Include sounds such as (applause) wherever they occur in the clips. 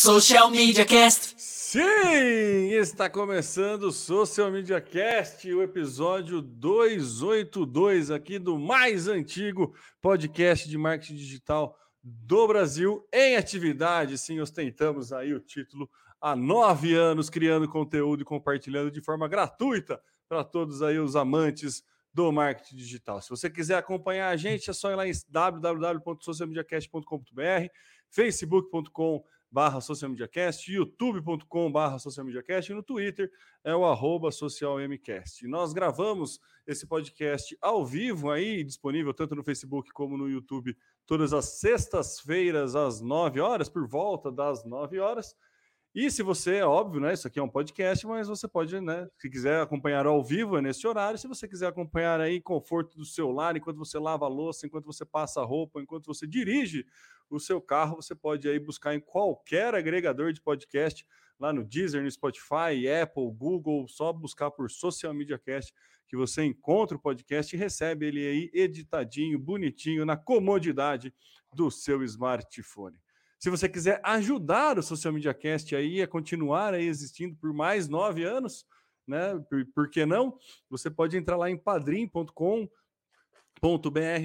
Social Media Cast. Sim, está começando o Social Media Cast, o episódio 282 aqui do mais antigo podcast de marketing digital do Brasil em atividade. Sim, ostentamos aí o título há nove anos, criando conteúdo e compartilhando de forma gratuita para todos aí os amantes do marketing digital. Se você quiser acompanhar a gente, é só ir lá em www.socialmediacast.com.br, facebook.com barra socialmediacast, youtube.com barra socialmediacast e no Twitter é o arroba socialmcast. Nós gravamos esse podcast ao vivo aí, disponível tanto no Facebook como no YouTube, todas as sextas-feiras às 9 horas, por volta das 9 horas. E se você, é óbvio, né? Isso aqui é um podcast, mas você pode, né? Se quiser acompanhar ao vivo é nesse horário. Se você quiser acompanhar aí conforto do seu lar, enquanto você lava a louça, enquanto você passa a roupa, enquanto você dirige o seu carro, você pode aí buscar em qualquer agregador de podcast, lá no Deezer, no Spotify, Apple, Google, só buscar por Social Media Cast que você encontra o podcast e recebe ele aí editadinho, bonitinho, na comodidade do seu smartphone. Se você quiser ajudar o Social Media Cast aí a continuar aí existindo por mais nove anos, né? Por, por que não? Você pode entrar lá em padrim.com.br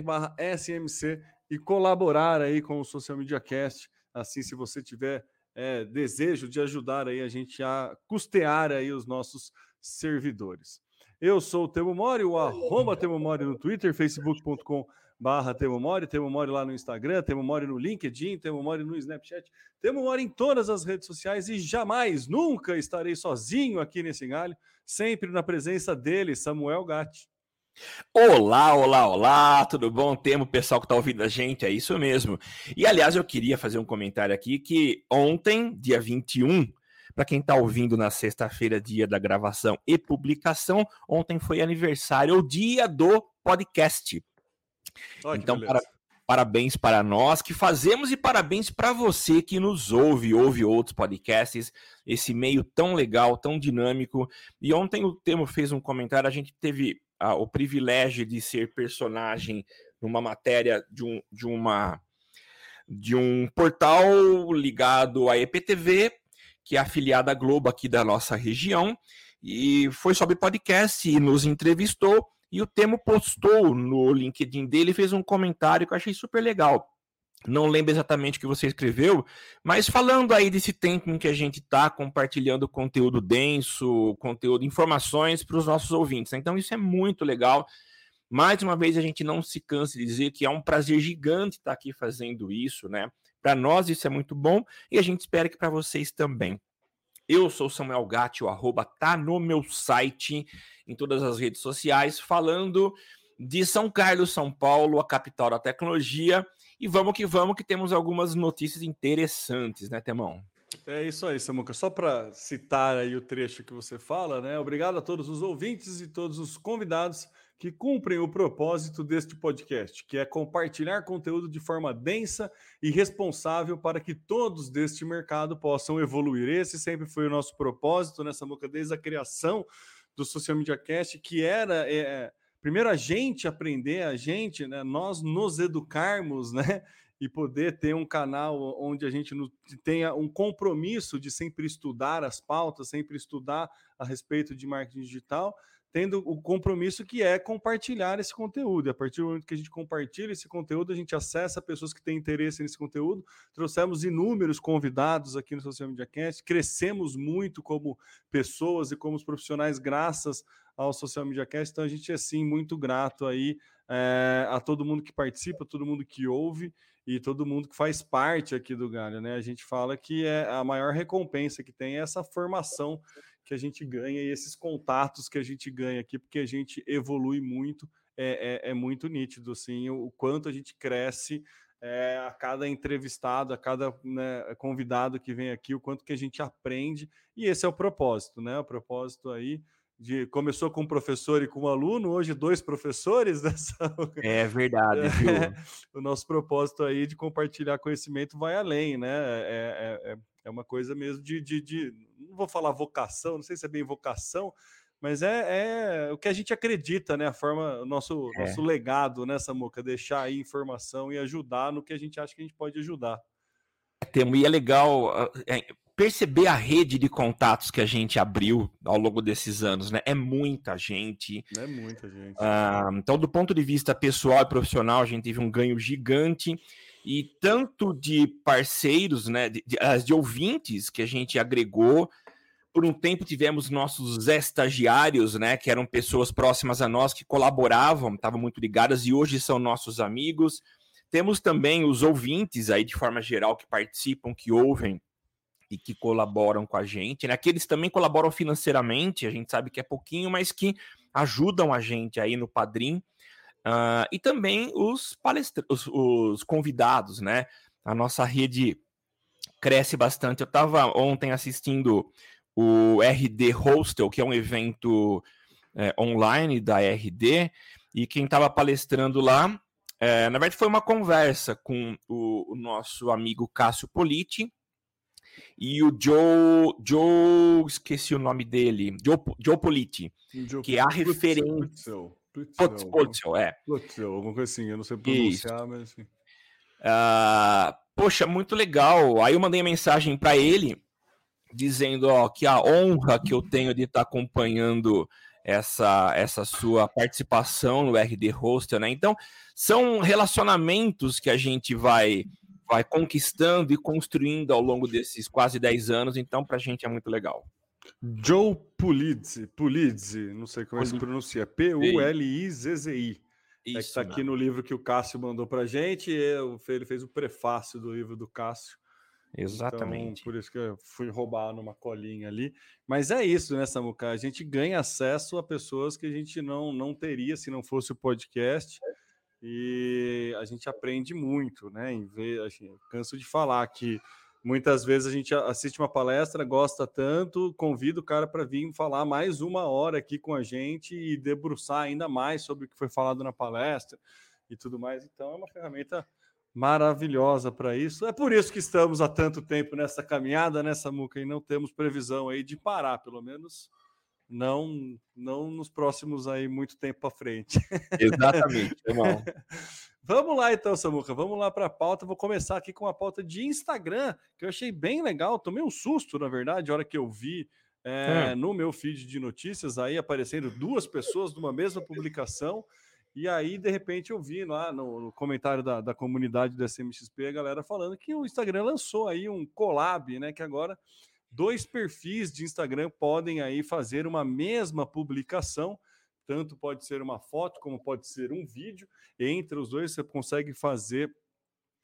barra SMC e colaborar aí com o Social Media Cast. Assim, se você tiver é, desejo de ajudar aí a gente a custear aí os nossos servidores. Eu sou o Temo Mori, o arroba Temo Mori no Twitter, facebook.com barra Temo Mori, Temo Mori lá no Instagram, Temo Mori no LinkedIn, Temo Mori no Snapchat, Temo Mori em todas as redes sociais e jamais, nunca estarei sozinho aqui nesse galho, sempre na presença dele, Samuel Gatti. Olá, olá, olá, tudo bom? Temo, pessoal que está ouvindo a gente, é isso mesmo. E aliás, eu queria fazer um comentário aqui que ontem, dia 21, para quem está ouvindo na sexta-feira, dia da gravação e publicação, ontem foi aniversário, o dia do podcast. Oh, então, para, parabéns para nós que fazemos e parabéns para você que nos ouve, ouve outros podcasts, esse meio tão legal, tão dinâmico. E ontem o Temo fez um comentário, a gente teve o privilégio de ser personagem numa matéria de, um, de uma de um portal ligado à EPTV, que é afiliada à Globo aqui da nossa região, e foi sobre podcast e nos entrevistou. E o Temo postou no LinkedIn dele, fez um comentário que eu achei super legal. Não lembro exatamente o que você escreveu, mas falando aí desse tempo em que a gente está compartilhando conteúdo denso, conteúdo, informações para os nossos ouvintes. Né? Então, isso é muito legal. Mais uma vez, a gente não se cansa de dizer que é um prazer gigante estar aqui fazendo isso, né? Para nós, isso é muito bom e a gente espera que para vocês também. Eu sou Samuel Gatti, o arroba tá no meu site, em todas as redes sociais, falando de São Carlos, São Paulo, a capital da tecnologia. E vamos que vamos, que temos algumas notícias interessantes, né, Temão? É isso aí, Samuca. Só para citar aí o trecho que você fala, né? Obrigado a todos os ouvintes e todos os convidados que cumprem o propósito deste podcast, que é compartilhar conteúdo de forma densa e responsável para que todos deste mercado possam evoluir. Esse sempre foi o nosso propósito nessa boca desde a criação do Social Media Cast, que era é, primeiro a gente aprender, a gente, né, nós nos educarmos, (laughs) né? E poder ter um canal onde a gente tenha um compromisso de sempre estudar as pautas, sempre estudar a respeito de marketing digital, tendo o compromisso que é compartilhar esse conteúdo. E a partir do momento que a gente compartilha esse conteúdo, a gente acessa pessoas que têm interesse nesse conteúdo. Trouxemos inúmeros convidados aqui no Social Media Cast, crescemos muito como pessoas e como profissionais graças ao Social Media Cast. Então a gente é sim muito grato aí é, a todo mundo que participa, todo mundo que ouve e todo mundo que faz parte aqui do Galho, né? A gente fala que é a maior recompensa que tem é essa formação que a gente ganha e esses contatos que a gente ganha aqui, porque a gente evolui muito, é, é, é muito nítido, assim, o, o, quanto a gente cresce é, a cada entrevistado, a cada né, convidado que vem aqui, o quanto que a gente aprende, e esse é o propósito, né? O propósito aí de começou com um professor e com um aluno, hoje dois professores (laughs) dessa. É verdade. É, o nosso propósito aí de compartilhar conhecimento vai além, né? É, é, é, é uma coisa mesmo de, de, de, não vou falar vocação, não sei se é bem vocação, mas é, é o que a gente acredita, né? A forma, o nosso, é. nosso legado nessa né, moca, deixar aí informação e ajudar no que a gente acha que a gente pode ajudar. Temo, e é legal é, perceber a rede de contatos que a gente abriu ao longo desses anos, né? É muita gente. É muita gente. Ah, então, do ponto de vista pessoal e profissional, a gente teve um ganho gigante e tanto de parceiros, né, de, de, de ouvintes que a gente agregou. Por um tempo tivemos nossos estagiários, né, que eram pessoas próximas a nós que colaboravam, estavam muito ligadas e hoje são nossos amigos. Temos também os ouvintes aí de forma geral que participam, que ouvem e que colaboram com a gente, né? Aqueles também colaboram financeiramente, a gente sabe que é pouquinho, mas que ajudam a gente aí no Padrim. Uh, e também os, palestra os, os, convidados, né? A nossa rede cresce bastante. Eu estava ontem assistindo o RD Hostel, que é um evento é, online da RD, e quem estava palestrando lá, é, na verdade, foi uma conversa com o, o nosso amigo Cássio Politi, e o Joe, Joe, esqueci o nome dele, Joe, Joe Politi, Joe que é a referência. Putzel, é. Putzel, alguma coisa assim, eu não sei pronunciar, Isso. mas assim. Uh, poxa, muito legal. Aí eu mandei mensagem para ele dizendo ó, que a honra que eu tenho de estar tá acompanhando essa, essa sua participação no RD Hostel, né? Então, são relacionamentos que a gente vai vai conquistando e construindo ao longo desses quase 10 anos, então para a gente é muito legal. Joe Pulizzi, Pulizzi, não sei como Pulizzi. se pronuncia, P-U-L-I-Z-Z-I. É que está aqui no livro que o Cássio mandou para gente, ele fez o prefácio do livro do Cássio. Exatamente. Então, por isso que eu fui roubar numa colinha ali. Mas é isso, né, Samuca? A gente ganha acesso a pessoas que a gente não, não teria se não fosse o podcast. E a gente aprende muito, né? Em ver, assim, canso de falar que muitas vezes a gente assiste uma palestra, gosta tanto, convida o cara para vir falar mais uma hora aqui com a gente e debruçar ainda mais sobre o que foi falado na palestra e tudo mais. Então é uma ferramenta maravilhosa para isso. É por isso que estamos há tanto tempo nessa caminhada, nessa muca e não temos previsão aí de parar, pelo menos não não nos próximos aí muito tempo para frente. Exatamente, (laughs) irmão. Vamos lá então, Samuca, vamos lá para a pauta. Vou começar aqui com a pauta de Instagram, que eu achei bem legal. Tomei um susto, na verdade, a hora que eu vi é, é. no meu feed de notícias aí aparecendo duas pessoas numa mesma publicação. E aí, de repente, eu vi lá no, no comentário da, da comunidade do SMXP a galera falando que o Instagram lançou aí um collab, né? Que agora dois perfis de Instagram podem aí fazer uma mesma publicação. Tanto pode ser uma foto, como pode ser um vídeo. Entre os dois, você consegue fazer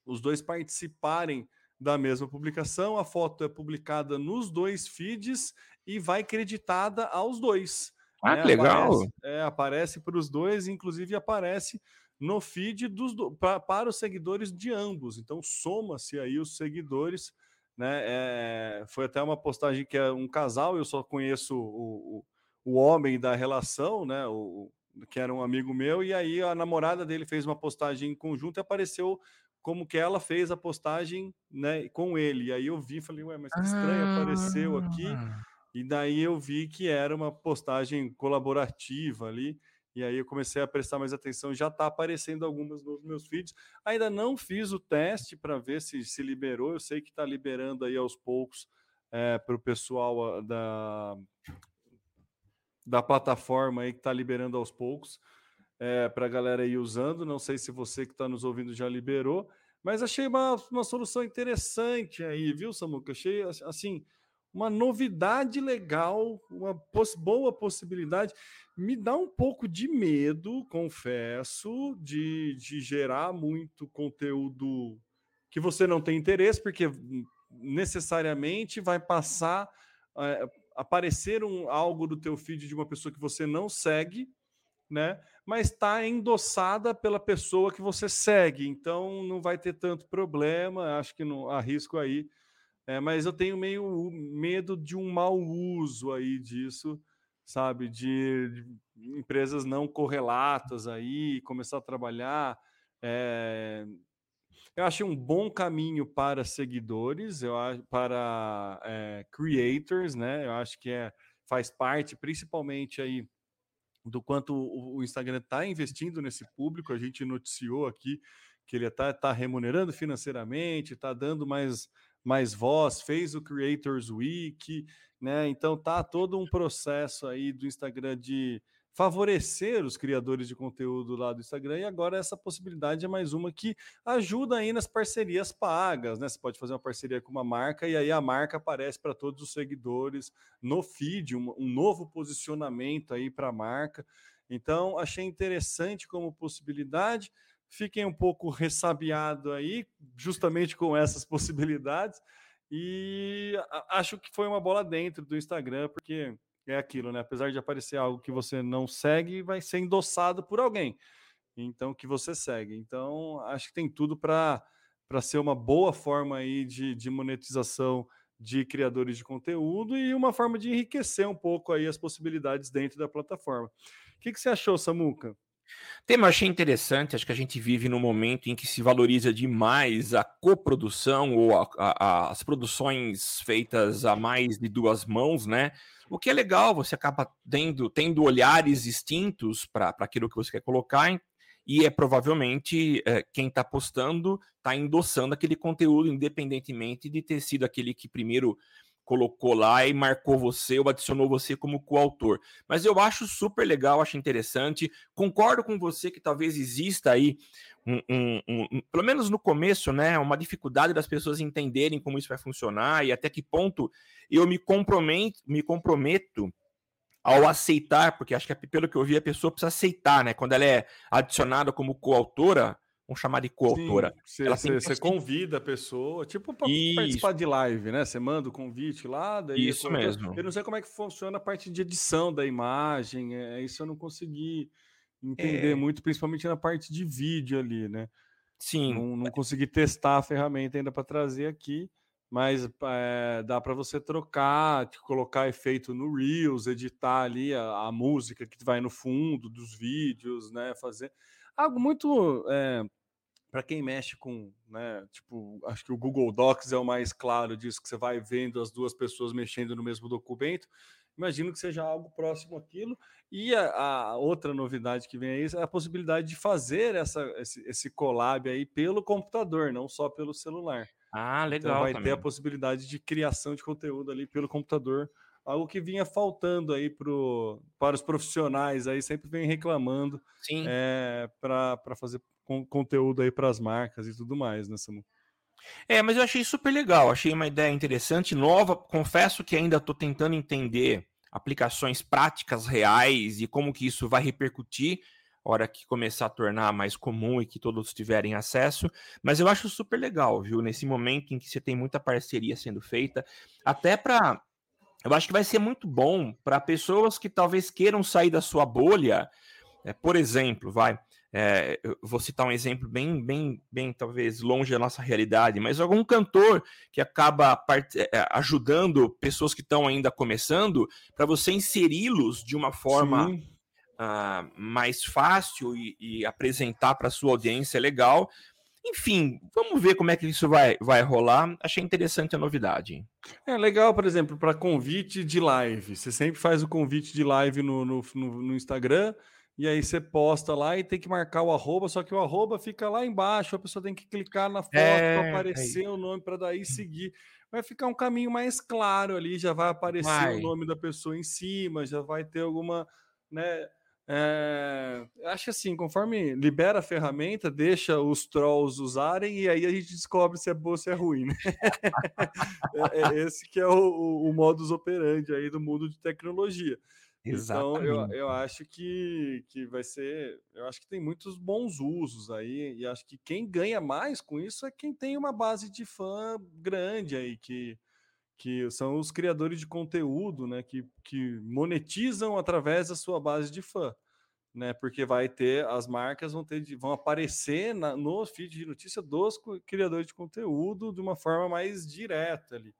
os dois participarem da mesma publicação. A foto é publicada nos dois feeds e vai creditada aos dois. Ah, né? que legal! Aparece, é, aparece para os dois, inclusive aparece no feed dos, pra, para os seguidores de ambos. Então, soma-se aí os seguidores né? É, foi até uma postagem que é um casal, eu só conheço o, o, o homem da relação, né? O, que era um amigo meu, e aí a namorada dele fez uma postagem em conjunto e apareceu como que ela fez a postagem né, com ele. E aí eu vi, falei, ué, mas que estranho, ah. apareceu aqui. Ah. E daí eu vi que era uma postagem colaborativa ali. E aí eu comecei a prestar mais atenção, já está aparecendo algumas nos meus feeds. Ainda não fiz o teste para ver se se liberou. Eu sei que está liberando aí aos poucos é, para o pessoal ah, da, da plataforma aí que está liberando aos poucos é, para a galera ir usando. Não sei se você que está nos ouvindo já liberou, mas achei uma, uma solução interessante aí, viu, Samuca? Achei assim uma novidade legal, uma poss boa possibilidade. Me dá um pouco de medo, confesso, de, de gerar muito conteúdo que você não tem interesse, porque necessariamente vai passar é, aparecer um, algo do teu feed de uma pessoa que você não segue, né? Mas está endossada pela pessoa que você segue, então não vai ter tanto problema. Acho que não arrisco aí é, mas eu tenho meio medo de um mau uso aí disso, sabe? De, de empresas não correlatas aí, começar a trabalhar. É... Eu achei um bom caminho para seguidores, eu acho, para é, creators, né? Eu acho que é, faz parte, principalmente aí do quanto o Instagram está investindo nesse público. A gente noticiou aqui que ele está tá remunerando financeiramente, está dando mais mais voz, fez o Creators Week, né? Então tá todo um processo aí do Instagram de favorecer os criadores de conteúdo lá do Instagram e agora essa possibilidade é mais uma que ajuda aí nas parcerias pagas, né? Você pode fazer uma parceria com uma marca e aí a marca aparece para todos os seguidores no feed, um, um novo posicionamento aí para a marca. Então, achei interessante como possibilidade. Fiquem um pouco ressabiado aí, justamente com essas (laughs) possibilidades. E acho que foi uma bola dentro do Instagram, porque é aquilo, né? Apesar de aparecer algo que você não segue, vai ser endossado por alguém. Então, que você segue. Então, acho que tem tudo para ser uma boa forma aí de, de monetização de criadores de conteúdo e uma forma de enriquecer um pouco aí as possibilidades dentro da plataforma. O que, que você achou, Samuca? Tema achei interessante, acho que a gente vive num momento em que se valoriza demais a coprodução ou a, a, as produções feitas a mais de duas mãos, né? O que é legal, você acaba tendo, tendo olhares distintos para aquilo que você quer colocar, e é provavelmente é, quem está postando está endossando aquele conteúdo, independentemente de ter sido aquele que primeiro colocou lá e marcou você ou adicionou você como coautor. Mas eu acho super legal, acho interessante. Concordo com você que talvez exista aí, um, um, um, pelo menos no começo, né, uma dificuldade das pessoas entenderem como isso vai funcionar e até que ponto eu me comprometo, me comprometo ao aceitar, porque acho que pelo que eu vi a pessoa precisa aceitar, né? Quando ela é adicionada como coautora, vamos chamar de coautora. Você convida a pessoa, tipo para participar de live, né? Você manda o convite lá, daí isso mesmo. Eu não sei como é que funciona a parte de edição da imagem, é, isso eu não consegui entender é... muito, principalmente na parte de vídeo ali, né? Sim. Não, não consegui testar a ferramenta ainda para trazer aqui, mas é, dá para você trocar, colocar efeito no Reels, editar ali a, a, música que vai no fundo dos vídeos, né? Fazer algo muito é, para quem mexe com, né, tipo, acho que o Google Docs é o mais claro disso, que você vai vendo as duas pessoas mexendo no mesmo documento. Imagino que seja algo próximo àquilo. E a, a outra novidade que vem aí é a possibilidade de fazer essa, esse, esse collab aí pelo computador, não só pelo celular. Ah, então, legal. Então vai também. ter a possibilidade de criação de conteúdo ali pelo computador, algo que vinha faltando aí pro, para os profissionais aí, sempre vem reclamando é, eh, para fazer com conteúdo aí para as marcas e tudo mais, né, Samu? É, mas eu achei super legal, achei uma ideia interessante, nova. Confesso que ainda estou tentando entender aplicações práticas reais e como que isso vai repercutir hora que começar a tornar mais comum e que todos tiverem acesso. Mas eu acho super legal, viu? Nesse momento em que você tem muita parceria sendo feita, até para eu acho que vai ser muito bom para pessoas que talvez queiram sair da sua bolha. É, por exemplo, vai. É, vou citar um exemplo bem, bem, bem, talvez longe da nossa realidade, mas algum cantor que acaba part... É, é, ajudando pessoas que estão ainda começando para você inseri-los de uma forma uh, mais fácil e, e apresentar para sua audiência legal. Enfim, vamos ver como é que isso vai, vai rolar. Achei interessante a novidade. É legal, por exemplo, para convite de live. Você sempre faz o convite de live no, no, no, no Instagram e aí você posta lá e tem que marcar o arroba, só que o arroba fica lá embaixo, a pessoa tem que clicar na foto, é, aparecer é. o nome para daí seguir. Vai ficar um caminho mais claro ali, já vai aparecer vai. o nome da pessoa em cima, já vai ter alguma, né? É, acho assim, conforme libera a ferramenta, deixa os trolls usarem e aí a gente descobre se é boa ou se é ruim. Né? (laughs) é, é, esse que é o, o, o modus operandi aí do mundo de tecnologia. Exatamente. Então, eu, eu acho que, que vai ser. Eu acho que tem muitos bons usos aí, e acho que quem ganha mais com isso é quem tem uma base de fã grande aí, que, que são os criadores de conteúdo, né? Que, que monetizam através da sua base de fã. Né, porque vai ter as marcas vão ter vão aparecer na, no feed de notícia dos criadores de conteúdo de uma forma mais direta ali.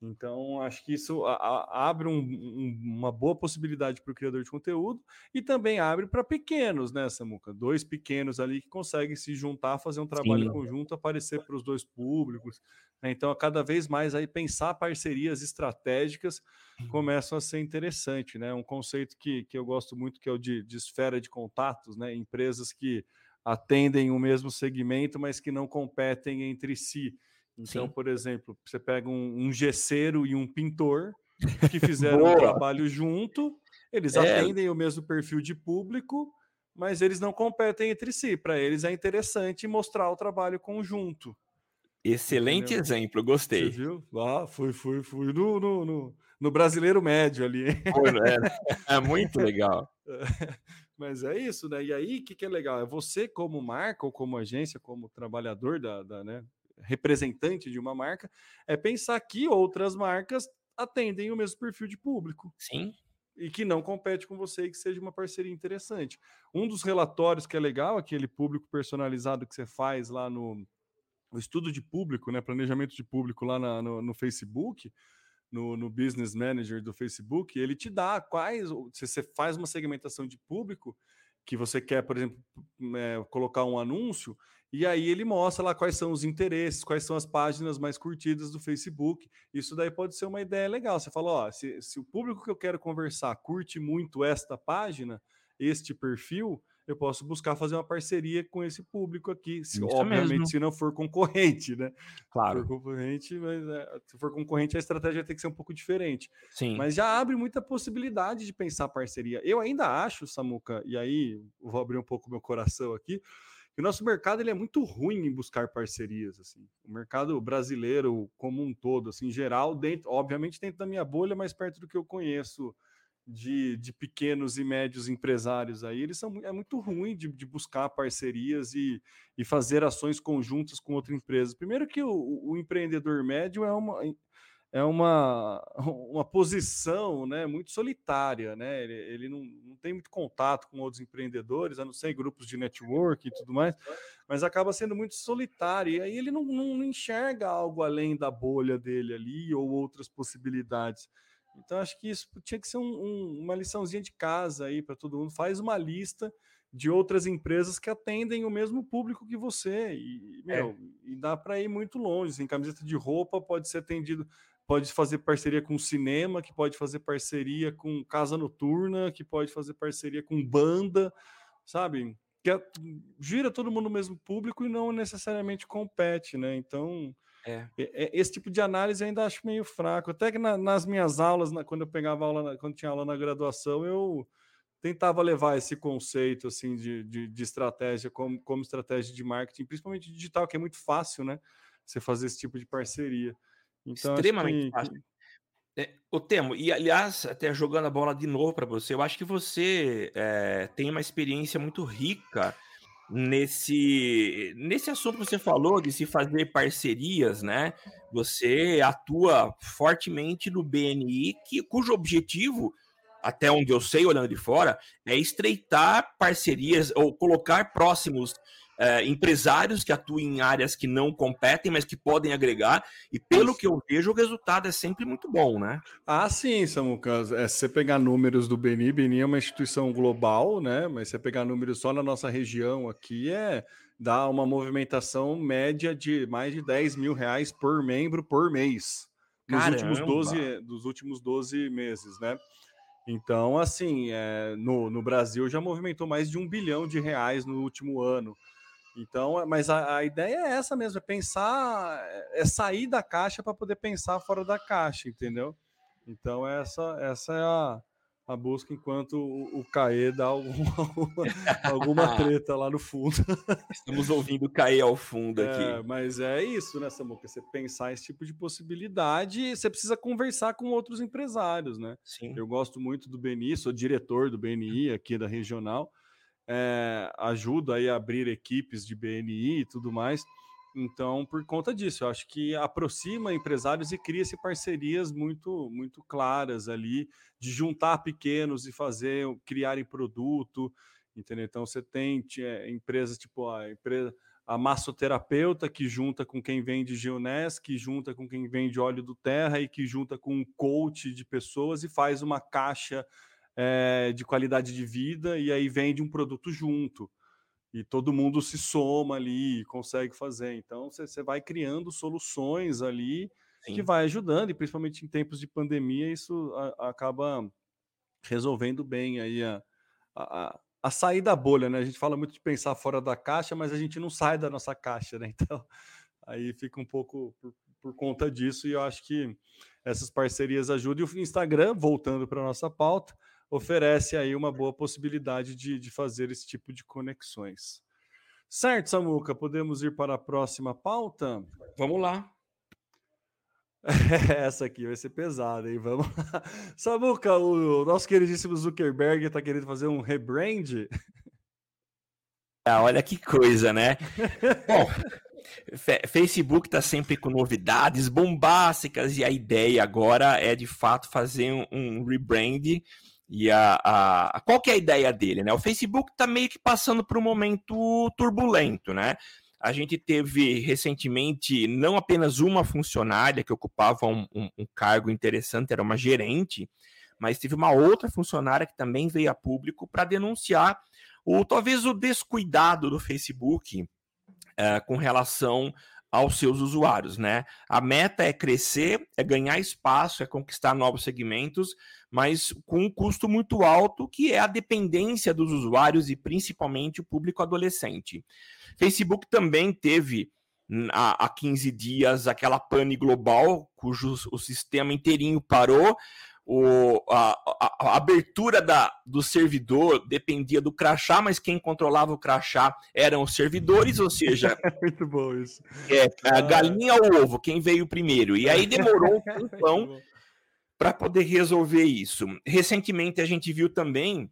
Então, acho que isso a, a, abre um, um, uma boa possibilidade para o criador de conteúdo e também abre para pequenos, né, Samuca? Dois pequenos ali que conseguem se juntar, fazer um trabalho Sim. conjunto, aparecer para os dois públicos. Né? Então, cada vez mais aí pensar parcerias estratégicas começam a ser interessante, né? Um conceito que, que eu gosto muito que é o de, de esfera de contatos, né? Empresas que atendem o mesmo segmento, mas que não competem entre si Então, Sim. por exemplo, você pega um, um gesseiro e um pintor que (laughs) fizeram um trabalho junto, eles é. atendem o mesmo perfil de público, mas eles não competem entre si. Para eles é interessante mostrar o trabalho conjunto. Excelente Entendeu? exemplo, gostei. Você viu? Ah, fui, fui, fui no, no, no, no brasileiro médio ali. É, é muito legal. (laughs) Mas é isso, né? E aí, o que, que é legal? É você, como marca ou como agência, como trabalhador da, da né, representante de uma marca, é pensar que outras marcas atendem o mesmo perfil de público. Sim. E que não compete com você e que seja uma parceria interessante. Um dos relatórios que é legal, aquele público personalizado que você faz lá no, no estudo de público, né? Planejamento de público lá na, no, no Facebook, no, no, Business Manager do Facebook, ele te dá quais. Se você faz uma segmentação de público que você quer, por exemplo, é, colocar um anúncio, e aí ele mostra lá quais são os interesses, quais são as páginas mais curtidas do Facebook. Isso daí pode ser uma ideia legal. Você fala, ó, se, se o público que eu quero conversar curte muito esta página, este perfil, eu posso buscar fazer uma parceria com esse público aqui, se, obviamente mesmo. se não for concorrente, né? Claro. Se for concorrente, mas é, se for concorrente a estratégia tem que ser um pouco diferente. Sim. Mas já abre muita possibilidade de pensar parceria. Eu ainda acho, Samuca, e aí vou abrir um pouco meu coração aqui, que o nosso mercado ele é muito ruim em buscar parcerias, assim. O mercado brasileiro como um todo, assim, em geral, dentro, obviamente dentro da minha bolha, mais perto do que eu conheço de, de pequenos e médios empresários aí, eles são é muito ruim de, de buscar parcerias e, e fazer ações conjuntas com outra empresa. Primeiro que o, o empreendedor médio é uma é uma, (laughs) uma posição né, muito solitária, né? Ele, ele não, não tem muito contato com outros empreendedores, a não ser grupos de network e tudo mais, mas acaba sendo muito solitário, e aí ele não, não enxerga algo além da bolha dele ali ou outras possibilidades. Então, acho que isso tinha que ser um, um, uma liçãozinha de casa aí para todo mundo. Faz uma lista de outras empresas que atendem o mesmo público que você. E, é. meu, é. e dá para ir muito longe. Em assim, camiseta de roupa pode ser atendido, pode fazer parceria com cinema, que pode fazer parceria com casa noturna, que pode fazer parceria com banda, sabe? Que gira todo mundo no mesmo público e não necessariamente compete, né? Então é. Esse tipo de análise eu ainda acho meio fraco. Até que na, nas minhas aulas, na, quando eu pegava aula, quando tinha aula na graduação, eu tentava levar esse conceito assim de, de, de, estratégia como, como estratégia de marketing, principalmente digital, que é muito fácil, né? Você fazer esse tipo de parceria. Então, Extremamente que, fácil. É, o Temo, e aliás, até jogando a bola de novo para você, eu acho que você é, tem uma experiência muito rica nesse nesse assunto que você falou de se fazer parcerias, né? Você atua fortemente no BNI, que, cujo objetivo, até onde eu sei, olhando de fora, é estreitar parcerias ou colocar próximos é, empresários que atuam em áreas que não competem, mas que podem agregar, e pelo que eu vejo, o resultado é sempre muito bom, né? Ah, sim, Samuca. É, se você pegar números do Beni, Beni é uma instituição global, né? Mas se você pegar números só na nossa região aqui, é dá uma movimentação média de mais de 10 mil reais por membro por mês. Nos últimos 12, dos últimos 12 meses, né? Então, assim, é, no, no Brasil já movimentou mais de um bilhão de reais no último ano. Então, mas a, a, ideia é essa mesmo, é pensar, é sair da caixa para poder pensar fora da caixa, entendeu? Então, essa, essa é a, a busca enquanto o, o Caê dá (laughs) alguma, alguma (laughs) treta lá no fundo. Estamos ouvindo o Caê ao fundo aqui. É, mas é isso, né, Samuca? Você pensar esse tipo de possibilidade, você precisa conversar com outros empresários, né? Sim. Eu gosto muito do BNI, sou diretor do BNI aqui da regional é, ajuda aí a abrir equipes de BNI e tudo mais. Então, por conta disso, eu acho que aproxima empresários e cria-se parcerias muito, muito claras ali, de juntar pequenos e fazer, criarem produto, entendeu? Então, você tem é, empresas tipo a empresa, a massoterapeuta que junta com quem vende Geonés, que junta com quem vende óleo do terra e que junta com um coach de pessoas e faz uma caixa é, de qualidade de vida e aí vende um produto junto. E todo mundo se soma ali, consegue fazer. Então você vai criando soluções ali Sim. que vai ajudando, e principalmente em tempos de pandemia, isso a, acaba resolvendo bem aí a, a, a sair da bolha, né? A gente fala muito de pensar fora da caixa, mas a gente não sai da nossa caixa, né? (laughs) Então Aí fica um pouco por, por conta disso, e eu acho que essas parcerias ajudam. E o Instagram, voltando para a nossa pauta, oferece aí uma boa possibilidade de, de fazer esse tipo de conexões. Certo, Samuca, podemos ir para a próxima pauta? Vamos lá. (laughs) Essa aqui vai ser pesada, hein? Vamos lá. (laughs) Samuca, o nosso queridíssimo Zuckerberg está querendo fazer um rebrand? Ah, olha que coisa, né? (laughs) Bom, Facebook está sempre com novidades bombásticas e a ideia agora é de fato fazer um, um rebrand. E a, a, qual que é a ideia dele, né? O Facebook está meio que passando por um momento turbulento, né? A gente teve recentemente não apenas uma funcionária que ocupava um, um, um cargo interessante, era uma gerente, mas teve uma outra funcionária que também veio a público para denunciar o talvez o descuidado do Facebook uh, com relação aos seus usuários, né? A meta é crescer, é ganhar espaço, é conquistar novos segmentos, mas com um custo muito alto, que é a dependência dos usuários e principalmente o público adolescente. Facebook também teve hum, há 15 dias aquela pane global, cujo o sistema inteirinho parou, o, a, a, a, abertura da, do servidor dependia do crachá, mas quem controlava o crachá eram os servidores, ou seja. (laughs) Muito bom isso. É, a galinha ou ovo, quem veio primeiro. E aí demorou um (laughs) tempão para poder resolver isso. Recentemente a gente viu também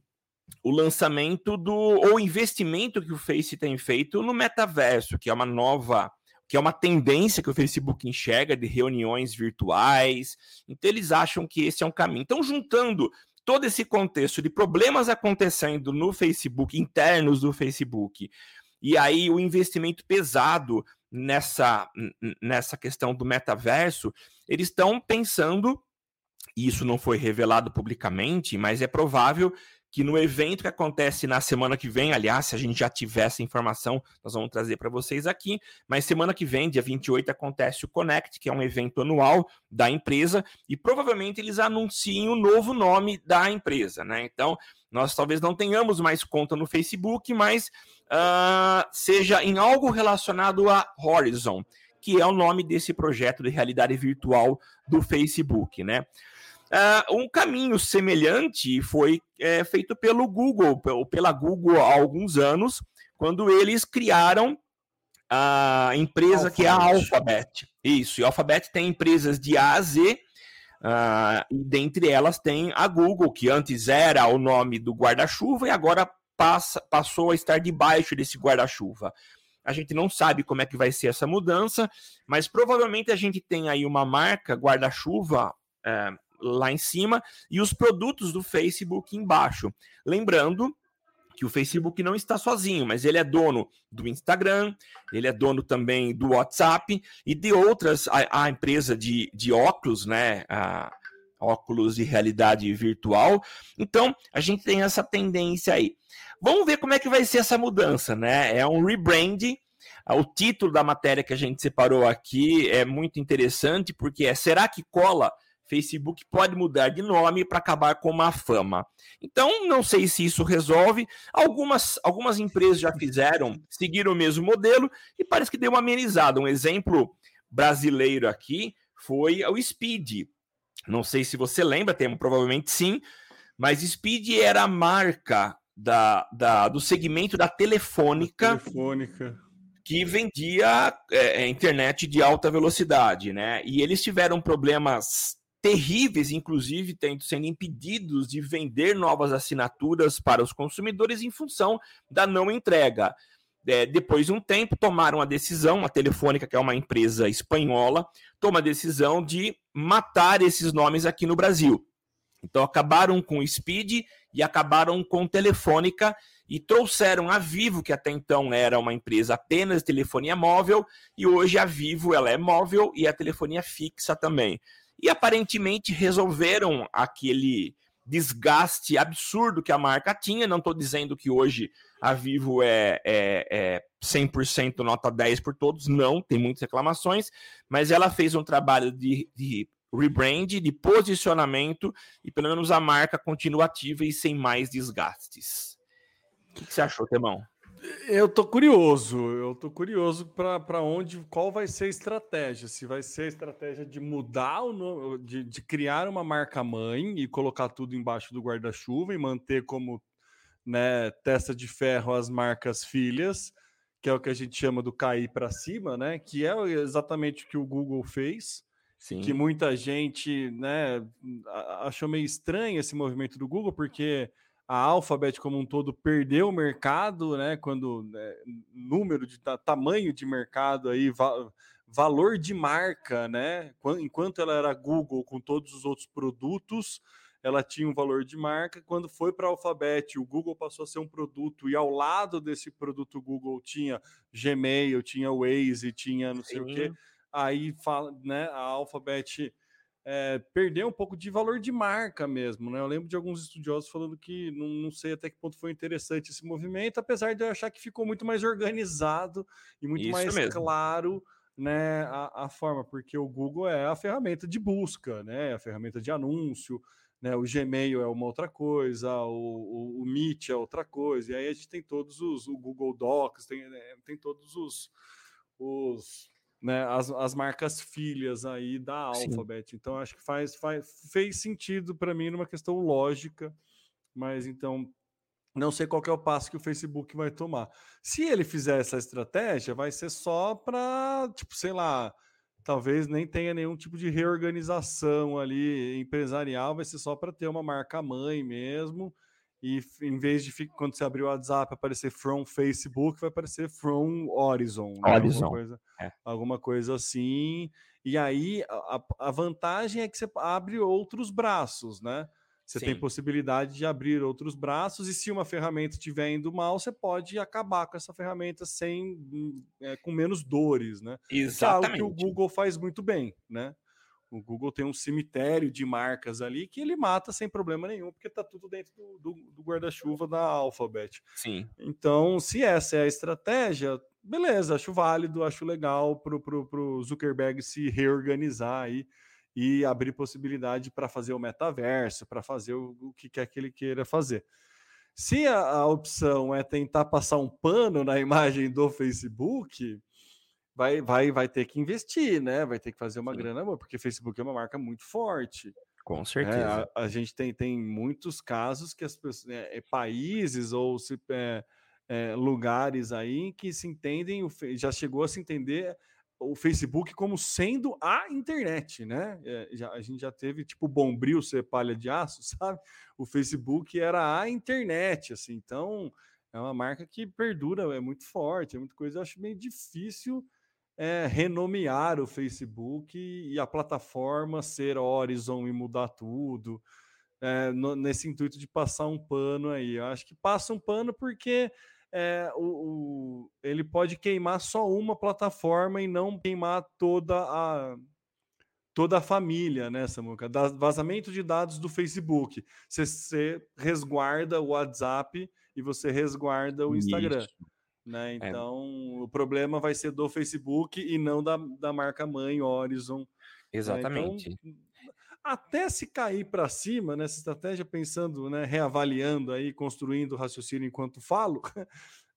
o lançamento do ou investimento que o Face tem feito no metaverso, que é uma nova que é uma tendência que o Facebook enxerga de reuniões virtuais. Então, eles acham que esse é um caminho. Então, juntando todo esse contexto de problemas acontecendo no Facebook, internos do Facebook, e aí o investimento pesado nessa, nessa questão do metaverso, eles estão pensando, e isso não foi revelado publicamente, mas é provável que no evento que acontece na semana que vem, aliás, se a gente já tiver essa informação, nós vamos trazer para vocês aqui, mas semana que vem, dia 28, acontece o Connect, que é um evento anual da empresa, e provavelmente eles anunciem o novo nome da empresa, né? Então, nós talvez não tenhamos mais conta no Facebook, mas uh, seja em algo relacionado a Horizon, que é o nome desse projeto de realidade virtual do Facebook, né? Uh, um caminho semelhante foi é, feito pelo Google, ou pela Google há alguns anos, quando eles criaram a empresa Alphabet. que é a Alphabet. Isso, e a Alphabet tem empresas de A a Z, uh, e dentre elas tem a Google, que antes era o nome do guarda-chuva e agora passa, passou a estar debaixo desse guarda-chuva. A gente não sabe como é que vai ser essa mudança, mas provavelmente a gente tem aí uma marca guarda-chuva é, lá em cima e os produtos do Facebook embaixo. Lembrando que o Facebook não está sozinho, mas ele é dono do Instagram, ele é dono também do WhatsApp e de outras, a, a empresa de, de óculos, né? A, óculos de realidade virtual. Então, a gente tem essa tendência aí. Vamos ver como é que vai ser essa mudança, né? É um rebrand. O título da matéria que a gente separou aqui é muito interessante, porque é Será que cola Facebook pode mudar de nome para acabar com uma fama. Então, não sei se isso resolve. Algumas, algumas empresas já fizeram, seguiram o mesmo modelo e parece que deu uma amenizada. Um exemplo brasileiro aqui foi o Speed. Não sei se você lembra, tem, provavelmente sim, mas Speed era a marca da, da, do segmento da telefônica. Telefônica que vendia é, é internet de alta velocidade, né? E eles tiveram problemas terríveis, inclusive tendo sendo impedidos de vender novas assinaturas para os consumidores em função da não entrega. É, depois de um tempo, tomaram a decisão, a Telefônica, que é uma empresa espanhola, toma a decisão de matar esses nomes aqui no Brasil. Então acabaram com o Speed e acabaram com Telefônica e trouxeram a Vivo, que até então era uma empresa apenas de telefonia móvel, e hoje a Vivo ela é móvel e a telefonia fixa também e aparentemente resolveram aquele desgaste absurdo que a marca tinha. Não estou dizendo que hoje a Vivo é, é, é 100% nota 10 por todos, não, tem muitas reclamações, mas ela fez um trabalho de, de rebrand, de posicionamento, e pelo menos a marca continua ativa e sem mais desgastes. O que você achou, Temão? Eu tô curioso, eu tô curioso para onde, qual vai ser a estratégia. Se vai ser a estratégia de mudar o nome, de, de criar uma marca mãe e colocar tudo embaixo do guarda-chuva e manter como né, testa de ferro as marcas filhas, que é o que a gente chama do cair para cima, né? Que é exatamente o que o Google fez. Sim. Que muita gente né, achou meio estranho esse movimento do Google, porque a Alphabet como um todo perdeu o mercado, né? Quando né, número de tamanho de mercado aí, va valor de marca, né? Enquanto ela era Google com todos os outros produtos, ela tinha um valor de marca. Quando foi para a Alphabet, o Google passou a ser um produto e ao lado desse produto Google tinha Gmail, tinha Waze, tinha não sei Sim. o quê. Aí fala, né? A Alphabet é, perder um pouco de valor de marca mesmo, né? Eu lembro de alguns estudiosos falando que não, não, sei até que ponto foi interessante esse movimento, apesar de eu achar que ficou muito mais organizado e muito Isso mais mesmo. claro né, a, a, forma, porque o Google é a ferramenta de busca, né? A ferramenta de anúncio, né? O Gmail é uma outra coisa, o, o, o Meet é outra coisa, e aí a gente tem todos os o Google Docs, tem, né, tem todos os, os né, as, as marcas filhas aí da Alphabet. Sim. Então, acho que faz, faz, fez sentido para mim numa questão lógica, mas então não sei qual é o passo que o Facebook vai tomar. Se ele fizer essa estratégia, vai ser só para, tipo, sei lá, talvez nem tenha nenhum tipo de reorganização ali empresarial, vai ser só para ter uma marca mãe mesmo e em vez de quando você abrir o WhatsApp aparecer from Facebook, vai aparecer from Horizon. Né? Horizon. Alguma, coisa, é. alguma coisa assim. E aí a, a, vantagem é que você abre outros braços, né? Você Sim. tem possibilidade de abrir outros braços, e se uma ferramenta estiver indo mal, você pode acabar com essa ferramenta sem é, com menos dores, né? Exatamente. Que é algo que o Google faz muito bem, né? O Google tem um cemitério de marcas ali que ele mata sem problema nenhum, porque está tudo dentro do, do, do guarda-chuva da Alphabet. Sim. Então, se essa é a estratégia, beleza, acho válido, acho legal para o Zuckerberg se reorganizar aí e abrir possibilidade para fazer o metaverso, para fazer o, o, que quer que ele queira fazer. Se a, a opção é tentar passar um pano na (laughs) imagem do Facebook, vai, vai, vai ter que investir, né? Vai ter que fazer uma Sim. grana boa, porque Facebook é uma marca muito forte. Com certeza. É, a, a, gente tem, tem muitos casos que as pessoas, é, é, países ou se, é, é, lugares aí que se entendem, já chegou a se entender o Facebook como sendo a internet, né? É, já, a gente já teve tipo bombril ser palha de aço, (laughs) sabe? O Facebook era a internet, assim. Então é uma marca que perdura, é muito forte, é muita coisa. Eu acho meio difícil é, renomear o Facebook e a plataforma ser Horizon e mudar tudo, é, no, nesse intuito de passar um pano aí. Eu acho que passa um pano porque é, o, o, ele pode queimar só uma plataforma e não queimar toda a toda a família, né, Samuca? Da, vazamento de dados do Facebook. Você, você resguarda o WhatsApp e você resguarda o Instagram. Isso. Né? É. Então, é. o problema vai ser do Facebook e não da, da marca mãe Horizon. Exatamente. Né? Então, até se cair para cima nessa estratégia, pensando, né, reavaliando aí, construindo o raciocínio enquanto falo, (laughs)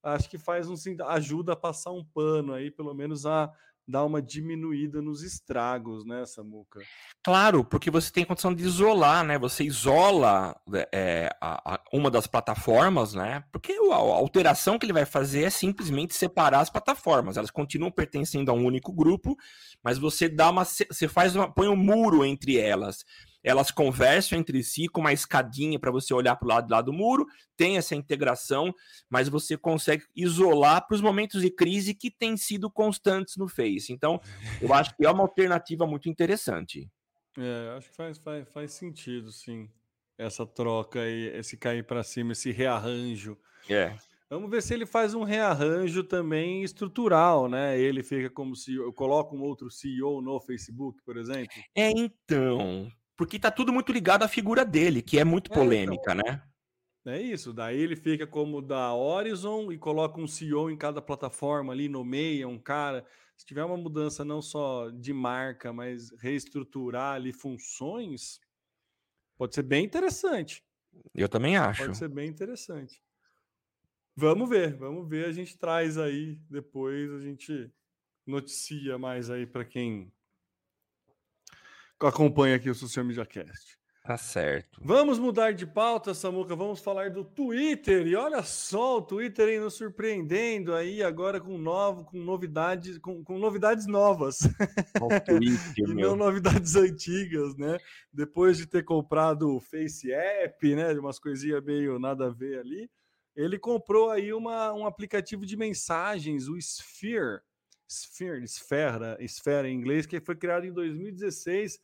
acho que faz um ajuda a passar um pano aí, pelo menos a dar uma diminuída nos estragos, né, Samuca? Claro, porque você tem condição de isolar, né? Você isola é, a, a, uma das plataformas, né? Porque a, a, alteração que ele vai fazer é simplesmente separar as plataformas. Elas continuam pertencendo a um único grupo, mas você dá uma, você faz uma, põe um muro entre elas elas conversam entre si com uma escadinha para você olhar para o lado, lado do muro, tem essa integração, mas você consegue isolar para os momentos de crise que têm sido constantes no Face. Então, eu acho que é uma alternativa muito interessante. É, acho que faz, faz, faz sentido, sim. Essa troca aí, esse cair para cima, esse rearranjo. É. Vamos ver se ele faz um rearranjo também estrutural, né? Ele fica como se eu coloco um outro CEO no Facebook, por exemplo. É, então, porque tá tudo muito ligado à figura dele, que é muito polêmica, é, então, né? É isso, daí ele fica como da Horizon e coloca um CEO em cada plataforma ali, nomeia um cara. Se tiver uma mudança não só de marca, mas reestruturar ali funções, pode ser bem interessante. Eu também acho. Pode ser bem interessante. Vamos ver, vamos ver. A gente traz aí depois, a gente noticia mais aí para quem acompanha aqui o Social Media Cast. Tá certo. Vamos mudar de pauta, Samuca. Vamos falar do Twitter. E olha só, o Twitter aí nos surpreendendo aí agora com novo, com novidades, com, com novidades novas. Twitter, (laughs) e não novidades antigas, né? Depois de ter comprado o Face App, né? De umas coisinhas meio nada a ver ali. Ele comprou aí uma, um aplicativo de mensagens, o Sphere. Sphere, esfera, esfera em inglês, que foi criado em 2016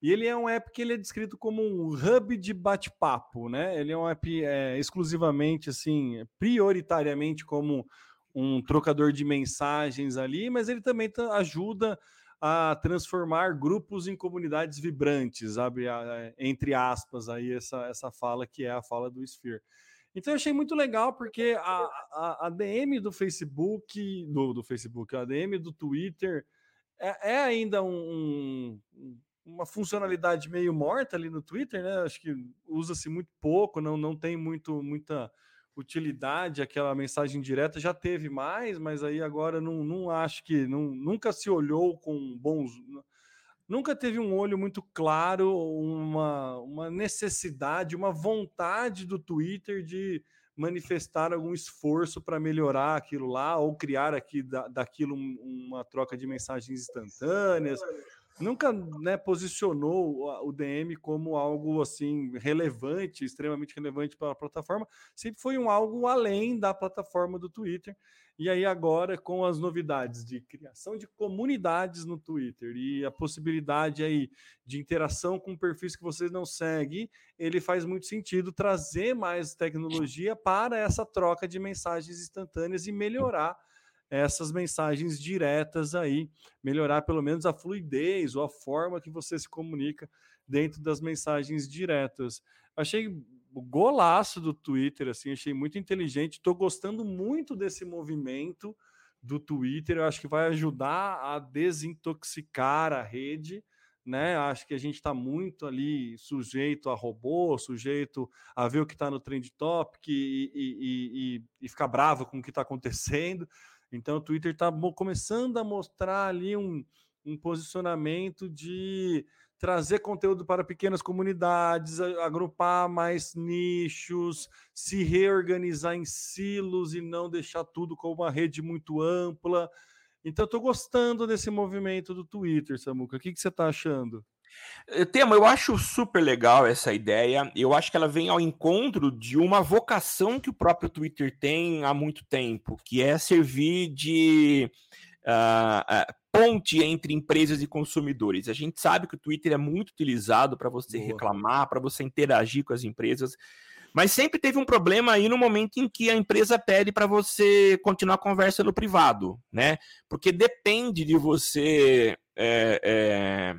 e ele é um app que ele é descrito como um hub de bate-papo, né? Ele é um app é, exclusivamente, assim, prioritariamente como um trocador de mensagens ali, mas ele também ajuda a transformar grupos em comunidades vibrantes, abre entre aspas aí essa, essa fala que é a fala do Sphere. Então eu achei muito legal porque a, a, a DM do Facebook, do, do Facebook, a DM do Twitter é, é ainda um, um uma funcionalidade meio morta ali no Twitter, né? Acho que usa-se muito pouco, não, não tem muito muita utilidade aquela mensagem direta. Já teve mais, mas aí agora não, não acho que não, nunca se olhou com bons. Nunca teve um olho muito claro, uma, uma necessidade, uma vontade do Twitter de manifestar algum esforço para melhorar aquilo lá ou criar aqui da, daquilo uma troca de mensagens instantâneas nunca né, posicionou o DM como algo assim relevante, extremamente relevante para a plataforma, sempre foi um algo além da plataforma do Twitter. E aí agora com as novidades de criação de comunidades no Twitter e a possibilidade aí de interação com perfis que vocês não seguem, ele faz muito sentido trazer mais tecnologia para essa troca de mensagens instantâneas e melhorar essas mensagens diretas aí, melhorar pelo menos a fluidez ou a forma que você se comunica dentro das mensagens diretas. Achei o golaço do Twitter, assim, achei muito inteligente. Estou gostando muito desse movimento do Twitter. Eu acho que vai ajudar a desintoxicar a rede. Né? Acho que a gente está muito ali sujeito a robô, sujeito a ver o que está no trend topic e, e, e, e, ficar bravo com o que está acontecendo. Então o Twitter está começando a mostrar ali um, um posicionamento de trazer conteúdo para pequenas comunidades, agrupar mais nichos, se reorganizar em silos e não deixar tudo com uma rede muito ampla. Então, estou gostando desse movimento do Twitter, Samuca. O que, que você está achando? Eh, Tema, eu acho super legal essa ideia. Eu acho que ela vem ao encontro de uma vocação que o próprio Twitter tem há muito tempo, que é servir de uh, uh, ponte entre empresas e consumidores. A gente sabe que o Twitter é muito utilizado para você Boa. reclamar, para você interagir com as empresas. Mas sempre teve um problema aí no momento em que a empresa pede para você continuar a conversa no privado, né? Porque depende de você é, é,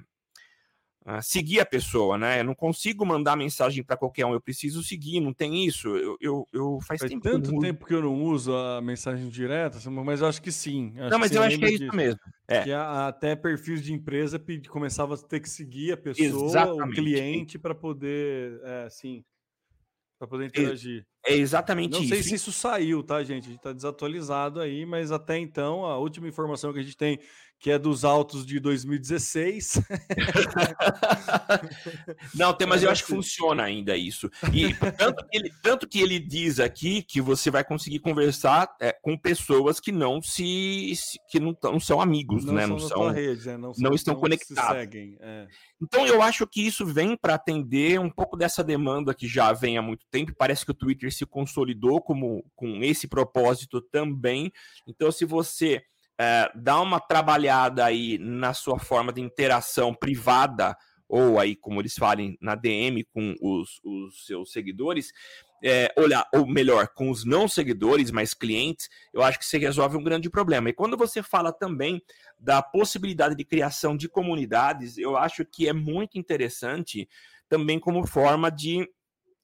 seguir a pessoa, né? Eu não consigo mandar mensagem para qualquer um, eu preciso seguir, não tem isso. Eu, eu, eu faz, faz tempo tanto que tempo que eu não uso a mensagem direta, mas eu acho que sim. Acho não, mas eu acho que é isso mesmo. É. Que até perfis de empresa começava a ter que seguir a pessoa, Exatamente. o cliente, para poder, é, sim, para poder interagir. É exatamente Não isso. Não sei se isso saiu, tá, gente? A gente está desatualizado aí, mas até então a última informação que a gente tem, que é dos autos de 2016. (laughs) Não, tem, mas eu acho que funciona ainda isso. E tanto que ele, tanto que ele diz aqui que você vai conseguir conversar é, com pessoas que não se que não, não são amigos, não né? São não são, rede, né? não, não, estão conectados. Seguem, é. Então eu acho que isso vem para atender um pouco dessa demanda que já vem há muito tempo. Parece que o Twitter Twitter se consolidou como com esse propósito também. Então, se você é, dá uma trabalhada aí na sua forma de interação privada, ou aí, como eles falam, na DM com os, os seus seguidores, é, olhar, ou melhor, com os não seguidores, mas clientes, eu acho que você resolve um grande problema. E quando você fala também da possibilidade de criação de comunidades, eu acho que é muito interessante também como forma de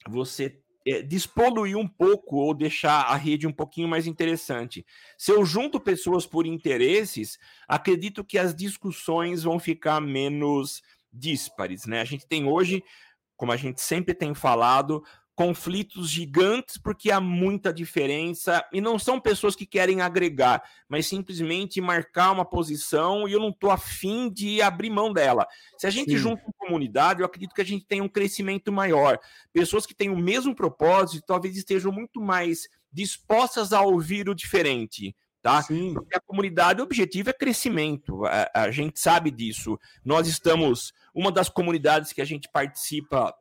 você é, despoluir um pouco ou deixar a rede um pouquinho mais interessante. Se eu junto pessoas por interesses, acredito que as discussões vão ficar menos díspares, né? A gente tem hoje, como a gente sempre tem falado, conflitos gigantes porque há muita diferença e não são pessoas que querem agregar, mas simplesmente marcar uma posição e eu não estou afim de abrir mão dela. Se a gente Sim. junta uma comunidade, eu acredito que a gente tem um crescimento maior. Pessoas que têm o mesmo propósito talvez estejam muito mais dispostas a ouvir o diferente. Tá? Sim. Porque a comunidade, o objetivo é crescimento, a, a gente sabe disso. Nós estamos, uma das comunidades que a gente participa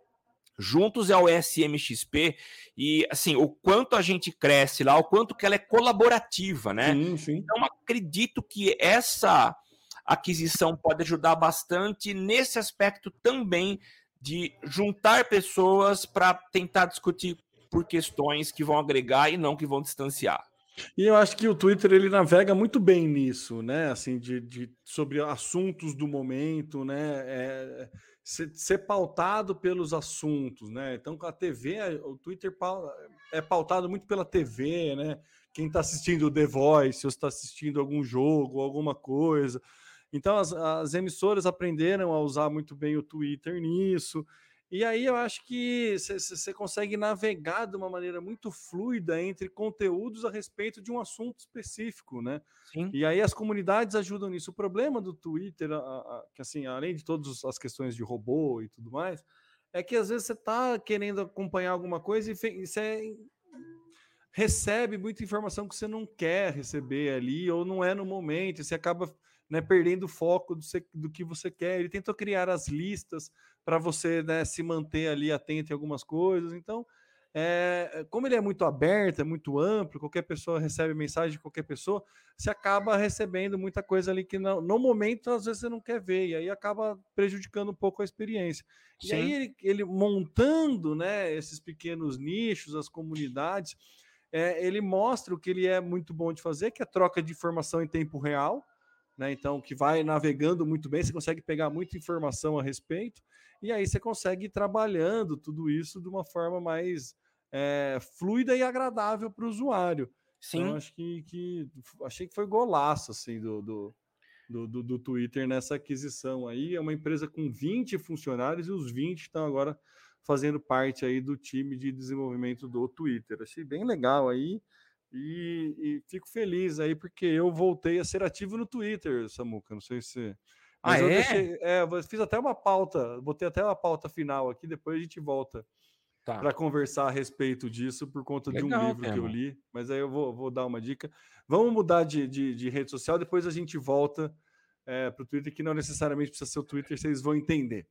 juntos é o SMXP e assim o quanto a gente cresce lá, o quanto que ela é colaborativa, né? Sim, sim. Então acredito que essa aquisição pode ajudar bastante nesse aspecto também de juntar pessoas para tentar discutir por questões que vão agregar e não que vão distanciar. E eu acho que o Twitter ele navega muito bem nisso, né? Assim, de, de sobre assuntos do momento, né? É, ser, ser, pautado pelos assuntos, né? Então, a TV, o Twitter é pautado muito pela TV, né? Quem está assistindo The Voice, ou está assistindo algum jogo, alguma coisa. Então, as, as emissoras aprenderam a usar muito bem o Twitter nisso. E aí eu acho que você consegue navegar de uma maneira muito fluida entre conteúdos a respeito de um assunto específico, né? Sim. E aí as comunidades ajudam nisso. O problema do Twitter, a, a, que assim, além de todas as questões de robô e tudo mais, é que às vezes você está querendo acompanhar alguma coisa e você recebe muita informação que você não quer receber ali, ou não é no momento, você acaba né, perdendo o foco do, do, que você quer. Ele tentou criar as listas para você né, se manter ali atento em algumas coisas. Então, é, como ele é muito aberto, é muito amplo, qualquer pessoa recebe mensagem de qualquer pessoa, você acaba recebendo muita coisa ali que no, no momento às vezes você não quer ver, e aí acaba prejudicando um pouco a experiência. Sim. E aí ele, ele, montando né, esses pequenos nichos, as comunidades, é, ele mostra o que ele é muito bom de fazer, que é troca de informação em tempo real, né? Então, que vai navegando muito bem, você consegue pegar muita informação a respeito, e aí você consegue ir trabalhando tudo isso de uma forma mais é, fluida e agradável para o usuário. Então, Sim. Então, acho que, que achei que foi golaço assim do, do, do, do, do Twitter nessa aquisição aí. É uma empresa com 20 funcionários e os 20 estão agora fazendo parte aí do time de desenvolvimento do Twitter. Achei bem legal aí. E, e, fico feliz aí porque eu voltei a ser ativo no Twitter, Samuca. Não sei se. Mas ah, é? Deixei, é? Eu fiz até uma pauta, botei até uma pauta final aqui, depois a gente volta tá. para conversar a respeito disso por conta Legal, de um livro que eu li. Mas aí eu vou, vou dar uma dica. Vamos mudar de, de, de rede social, depois a gente volta é, para o Twitter, que não necessariamente precisa ser o Twitter, vocês vão entender.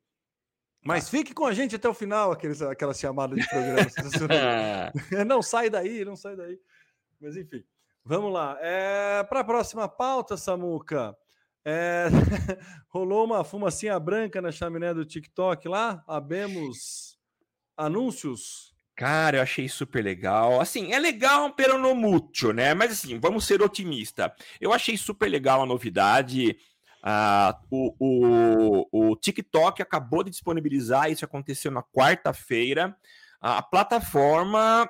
Mas tá. fique com a gente até o final, aqueles, aquela chamada de programa. (laughs) (laughs) não sai daí, não sai daí. Mas enfim, vamos lá. É, Para a próxima pauta, Samuca, é, (laughs) rolou uma fumacinha branca na chaminé do TikTok lá. Abemos anúncios. Cara, eu achei super legal. Assim, é legal, pero no mucho, né? Mas assim, vamos ser otimista. Eu achei super legal a novidade. Uh, o, o, o TikTok acabou de disponibilizar, isso aconteceu na quarta-feira. A plataforma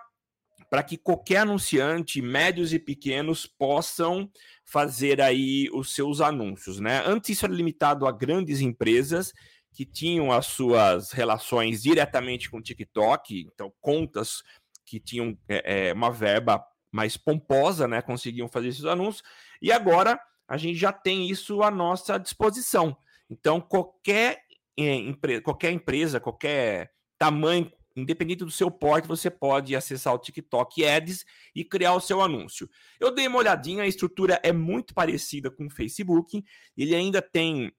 para que qualquer anunciante, médios e pequenos, possam fazer aí os seus anúncios, né? Antes isso era limitado a grandes empresas que tinham as suas relações diretamente com o TikTok, então contas que tinham é, é, uma verba mais pomposa, né? Conseguiam fazer esses anúncios. E agora a gente já tem isso à nossa disposição. Então qualquer, é, qualquer empresa, qualquer tamanho Independente do seu porte, você pode acessar o TikTok Ads e criar o seu anúncio. Eu dei uma olhadinha, a estrutura é muito parecida com o Facebook. Ele ainda tem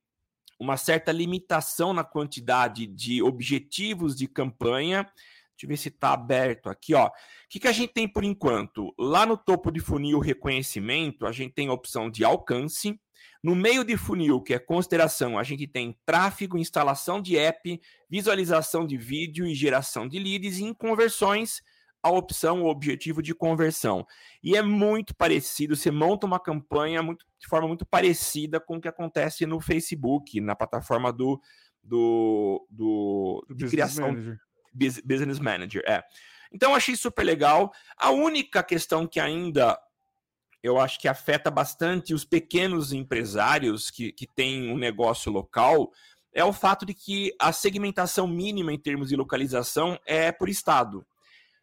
uma certa limitação na quantidade de objetivos de campanha. Deixa eu ver se está aberto aqui, ó. O que, que a gente tem por enquanto? Lá no topo de funil reconhecimento, a gente tem a opção de alcance, no meio de funil, que é consideração, a gente tem tráfego, instalação de app, visualização de vídeo e geração de leads, e em conversões, a opção, o objetivo de conversão. E é muito parecido, você monta uma campanha muito, de forma muito parecida com o que acontece no Facebook, na plataforma do, do, do, do de criação. Manager. Business Manager, é. Então achei super legal. A única questão que ainda eu acho que afeta bastante os pequenos empresários que, que têm um negócio local é o fato de que a segmentação mínima em termos de localização é por estado.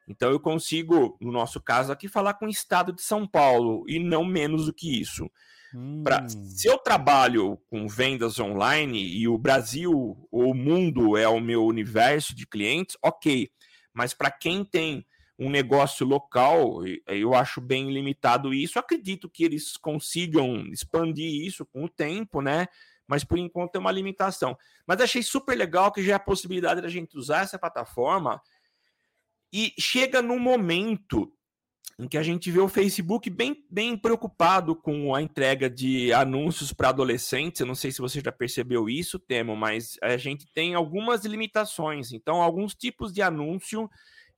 Então eu consigo, no nosso caso aqui, falar com o estado de São Paulo e não menos do que isso. Hum. Pra, se eu trabalho com vendas online e o Brasil ou o mundo é o meu universo de clientes, ok. Mas para quem tem um negócio local, eu acho bem limitado isso. Acredito que eles consigam expandir isso com o tempo, né? Mas por enquanto é uma limitação. Mas achei super legal que já é a possibilidade da gente usar essa plataforma e chega num momento em que a gente vê o Facebook bem, bem preocupado com a entrega de anúncios para adolescentes. Eu não sei se você já percebeu isso, Temo, mas a gente tem algumas limitações. Então, alguns tipos de anúncio,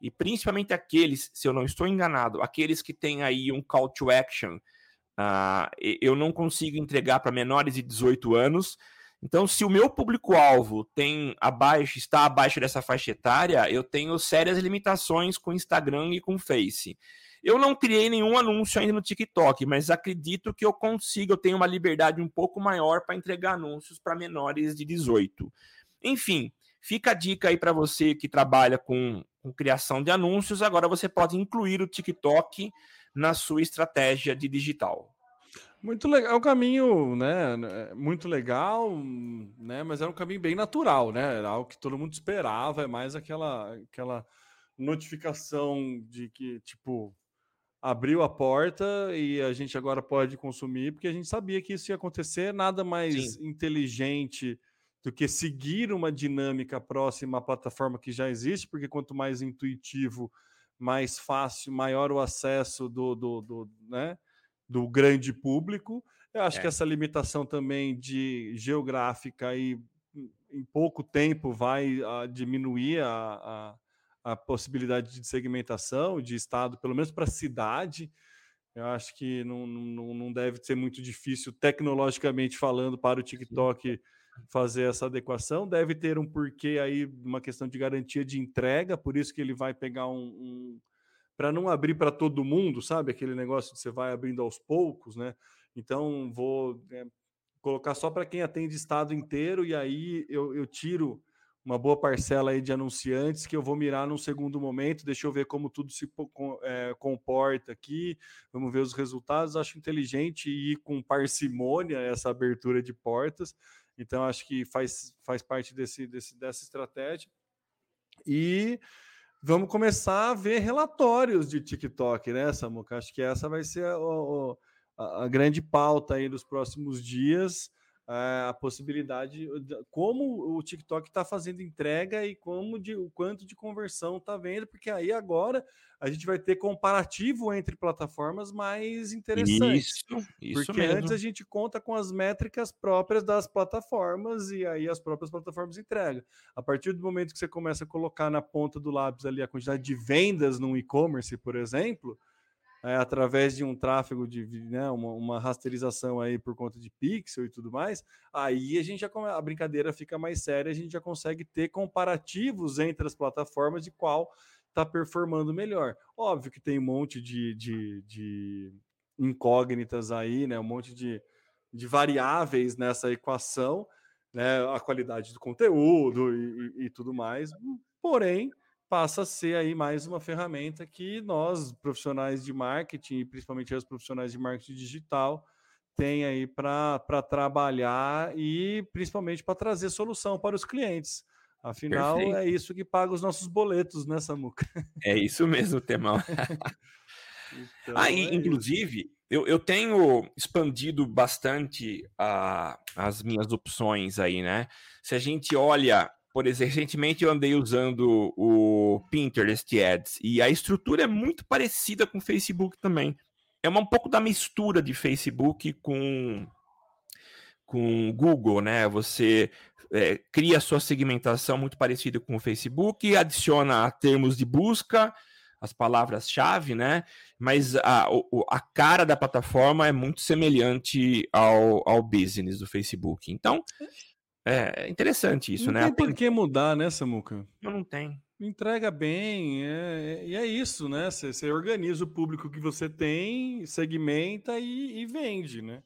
e principalmente aqueles, se eu não estou enganado, aqueles que têm aí um call to action, uh, eu não consigo entregar para menores de 18 anos. Então, se o meu público-alvo tem abaixo, está abaixo dessa faixa etária, eu tenho sérias limitações com Instagram e com Face. Eu não criei nenhum anúncio ainda no TikTok, mas acredito que eu consigo, eu tenho uma liberdade um pouco maior para entregar anúncios para menores de 18. Enfim, fica a dica aí para você que trabalha com, com criação de anúncios. Agora você pode incluir o TikTok na sua estratégia de digital. Muito legal, é um caminho, né, muito legal, né, mas é um caminho bem natural, né, era algo que todo mundo esperava, é mais aquela, aquela notificação de que, tipo, abriu a porta e a gente agora pode consumir, porque a gente sabia que isso ia acontecer, nada mais Sim. inteligente do que seguir uma dinâmica próxima à plataforma que já existe, porque quanto mais intuitivo, mais fácil, maior o acesso do, do, do né, do grande público. Eu acho é. que essa limitação também de geográfica aí em pouco tempo vai uh, diminuir a, a, a, possibilidade de segmentação de estado, pelo menos para a cidade. Eu acho que não, não, não deve ser muito difícil, tecnologicamente falando, para o TikTok fazer essa adequação. Deve ter um porquê aí, uma questão de garantia de entrega, por isso que ele vai pegar um, um para não abrir para todo mundo, sabe? Aquele negócio de você vai abrindo aos poucos, né? Então, vou é, colocar só para quem atende estado inteiro e aí eu, eu tiro uma boa parcela aí de anunciantes que eu vou mirar num segundo momento. Deixa eu ver como tudo se é, comporta aqui. Vamos ver os resultados. Acho inteligente ir com parcimônia essa abertura de portas. Então, acho que faz, faz parte desse, desse, dessa estratégia. E vamos começar a ver relatórios de TikTok, né, Samuca? Acho que essa vai ser a, a, a grande pauta aí dos próximos dias. A possibilidade, como o TikTok está fazendo entrega e como de, o quanto de conversão está vendo, porque aí agora a gente vai ter comparativo entre plataformas mais interessantes. Isso, isso porque mesmo. antes a gente conta com as métricas próprias das plataformas e aí as próprias plataformas entregam. A partir do momento que você começa a colocar na ponta do lápis ali a quantidade de vendas no e-commerce, por exemplo, é, através de um tráfego de né, uma, uma, rasterização aí por conta de pixel e tudo mais, aí a gente já a brincadeira fica mais séria, a gente já consegue ter comparativos entre as plataformas de qual está performando melhor. Óbvio que tem um monte de, de, de incógnitas aí, né, um monte de, de variáveis nessa equação, né, a qualidade do conteúdo e, e, e tudo mais, porém passa a ser aí mais uma ferramenta que nós, profissionais de marketing, e principalmente os profissionais de marketing digital, tem aí para trabalhar e principalmente para trazer solução para os clientes. Afinal, Perfeito. é isso que paga os nossos boletos, né, Samuca? É isso mesmo, Temão. (laughs) então, aí, é inclusive, eu, eu tenho expandido bastante a, as minhas opções aí, né? Se a gente olha por exemplo, recentemente eu andei usando o Pinterest Ads e a estrutura é muito parecida com o Facebook também. É uma, um pouco da mistura de Facebook com com Google, né? Você é, cria sua segmentação muito parecida com o Facebook, adiciona termos de busca, as palavras-chave, né? Mas a, a cara da plataforma é muito semelhante ao, ao business do Facebook. Então, é, é interessante isso, não né? Não tem por que mudar, né, Samuca? Não, não tem. Entrega bem, é, é, e é isso, né? Você, organiza o público que você tem, segmenta e, e vende, né?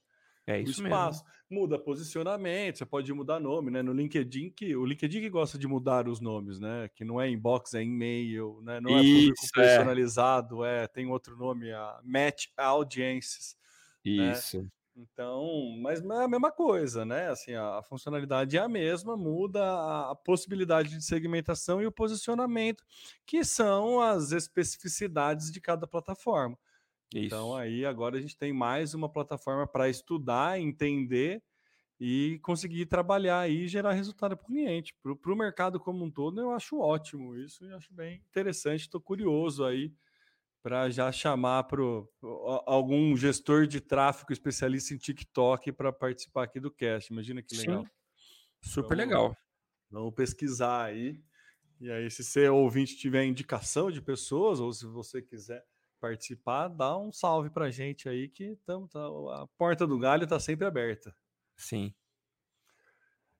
É isso o espaço. mesmo. Muda posicionamento, você pode mudar nome, né? No LinkedIn, que o LinkedIn que gosta de mudar os nomes, né? Que não é inbox, é e-mail, né? Não é público Isso, é. personalizado, é. tem outro nome, a Match Audiences. né? Então, mas é a mesma coisa, né? Assim, a, a funcionalidade é a mesma, muda a, a possibilidade de segmentação e o posicionamento, que são as especificidades de cada plataforma. Então, Isso. aí agora a gente tem mais uma plataforma para estudar, entender e conseguir trabalhar e gerar resultado para o cliente. Para o mercado como um todo, eu acho ótimo isso e acho bem interessante. Estou curioso aí para já chamar para algum gestor de tráfego especialista em TikTok para participar aqui do cast. Imagina que legal. Sim. Super Então, legal. Vamos pesquisar aí. E aí, se você ouvinte tiver indicação de pessoas, ou se você quiser participar, dá um salve pra gente aí, que tamo, tá- a porta do galho está sempre aberta. Sim.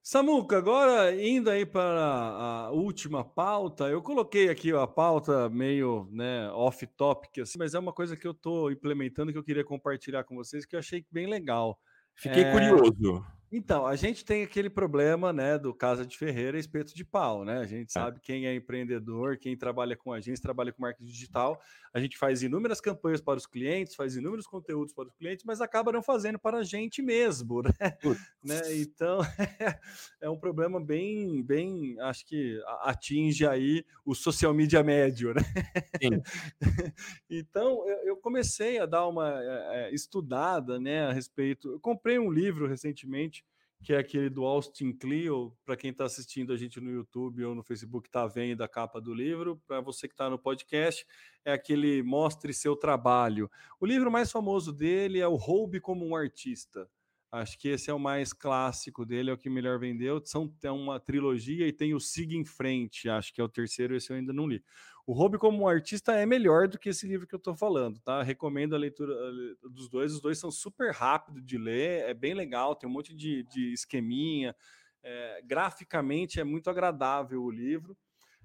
Samuca, agora indo aí para a última pauta, eu coloquei aqui a pauta meio né, off-topic, assim, mas é uma coisa que eu estou implementando que eu queria compartilhar com vocês, que eu achei bem legal. Fiquei É, curioso. Então, a gente tem aquele problema, né, do Casa de Ferreira e espeto de pau, né? A gente É. sabe quem é empreendedor, quem trabalha com agência, trabalha com marketing digital. A gente faz inúmeras campanhas para os clientes, faz inúmeros conteúdos para os clientes, mas acaba não fazendo para a gente mesmo, (laughs) né? Né? Então, (laughs) é um problema bem, bem, acho que atinge aí o social media médio, né? Sim. (laughs) então, eu, comecei a dar uma eh, eh, estudada, né, a respeito. Eu comprei um livro recentemente, que é aquele do Austin Kleon, para quem está assistindo a gente no YouTube ou no Facebook, está vendo a capa do livro. Para você que está no podcast, é aquele Mostre Seu Trabalho. O livro mais famoso dele é o Roube como um Artista. Acho que esse é o mais clássico dele, é o que melhor vendeu. São é uma trilogia e tem o Siga em Frente, acho que é o terceiro, esse eu ainda não li. O Roube como artista é melhor do que esse livro que eu estou falando, tá? Recomendo a leitura dos dois. Os dois são super rápidos de ler, é bem legal, tem um monte de, de esqueminha. é, graficamente é muito agradável o livro,